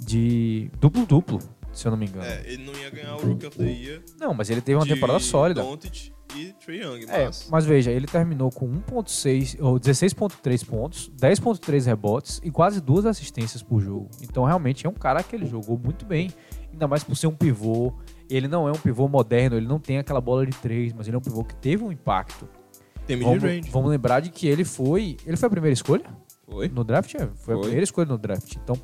de duplo-duplo, se eu não me engano. É, ele não ia ganhar o Rookie of the Year. Não, mas ele teve uma de temporada sólida. Doncic e Trae Young, É, mas... mas veja, ele terminou com 1.6 ou 16.3 pontos, 10.3 rebotes e quase duas assistências por jogo. Então realmente é um cara que ele jogou muito bem, ainda mais por ser um pivô. Ele não é um pivô moderno, ele não tem aquela bola de três, mas ele é um pivô que teve um impacto. tem Vamos, mid-range. vamos lembrar de que ele foi, ele foi a primeira escolha Foi. no draft, é, foi, a Foi. primeira escolha no draft. Então,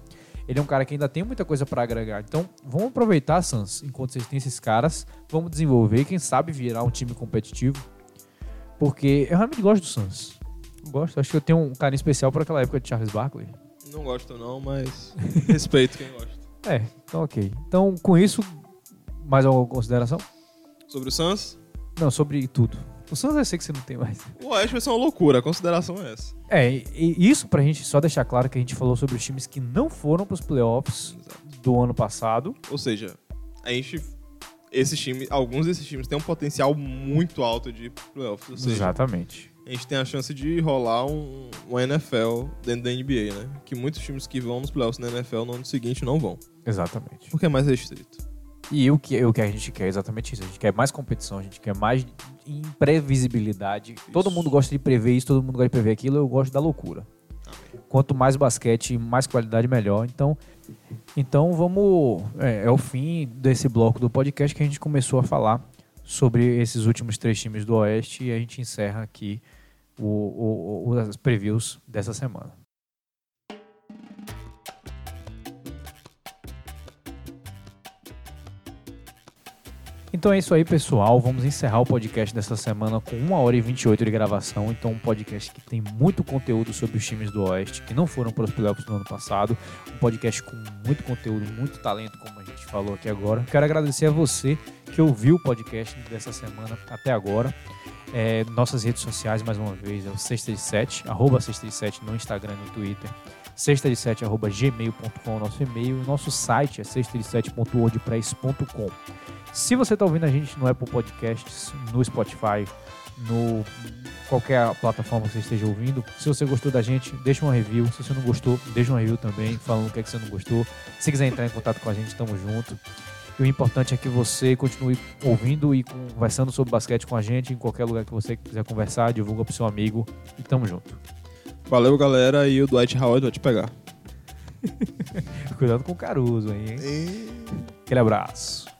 ele é um cara que ainda tem muita coisa pra agregar. Então, vamos aproveitar, Sans, enquanto vocês têm esses caras, vamos desenvolver, quem sabe virar um time competitivo. Porque eu realmente gosto do Sans. Gosto, acho que eu tenho um carinho especial por aquela época de Charles Barkley. Não gosto não, mas respeito quem gosta. É, então ok. Então, com isso, mais alguma consideração? Sobre o Suns, Não, sobre tudo. O Sans eu sei que você não tem mais. o Oeste vai ser uma loucura, a consideração é essa. É, e e isso pra gente só deixar claro que a gente falou sobre os times que não foram pros playoffs Exato. do ano passado. Ou seja, a gente... Esses times, alguns desses times têm um potencial muito alto de playoffs. Ou seja, Exatamente. a gente tem a chance de rolar um, um NFL dentro da NBA, né? Que muitos times que vão nos playoffs na NFL no ano seguinte não vão. Exatamente. Porque é mais restrito. E o que, o que a gente quer é exatamente isso. A gente quer mais competição, a gente quer mais imprevisibilidade. Todo mundo gosta de prever isso, todo mundo gosta de prever aquilo. Eu gosto da loucura. Quanto mais basquete, mais qualidade, melhor. Então, então vamos. É, é o fim desse bloco do podcast que a gente começou a falar sobre esses últimos três times do Oeste e a gente encerra aqui o, o, o, as previews dessa semana. Então é isso aí, pessoal. Vamos encerrar o podcast dessa semana com 1 hora e 28 de gravação. Então, um podcast que tem muito conteúdo sobre os times do Oeste que não foram para os playoffs no ano passado. Um podcast com muito conteúdo, muito talento, como a gente falou aqui agora. Quero agradecer a você que ouviu o podcast dessa semana até agora. É, nossas redes sociais, mais uma vez, é o Sexta de 7, arroba Sexta de 7 no Instagram e no Twitter. Sexta de 7, arroba gmail.com, nosso e-mail. Nosso site é sexta de 7.wordpress.com. Se você está ouvindo a gente no Apple Podcasts, no Spotify, no qualquer plataforma que você esteja ouvindo, se você gostou da gente, deixa uma review. Se você não gostou, deixa uma review também, falando o que, é que você não gostou. Se quiser entrar em contato com a gente, estamos junto. E o importante é que você continue ouvindo e conversando sobre basquete com a gente em qualquer lugar que você quiser conversar, divulga pro seu amigo e tamo junto. Valeu, galera, e o Dwight Howard vai te pegar. Cuidado com o Caruso aí, hein? Aquele abraço.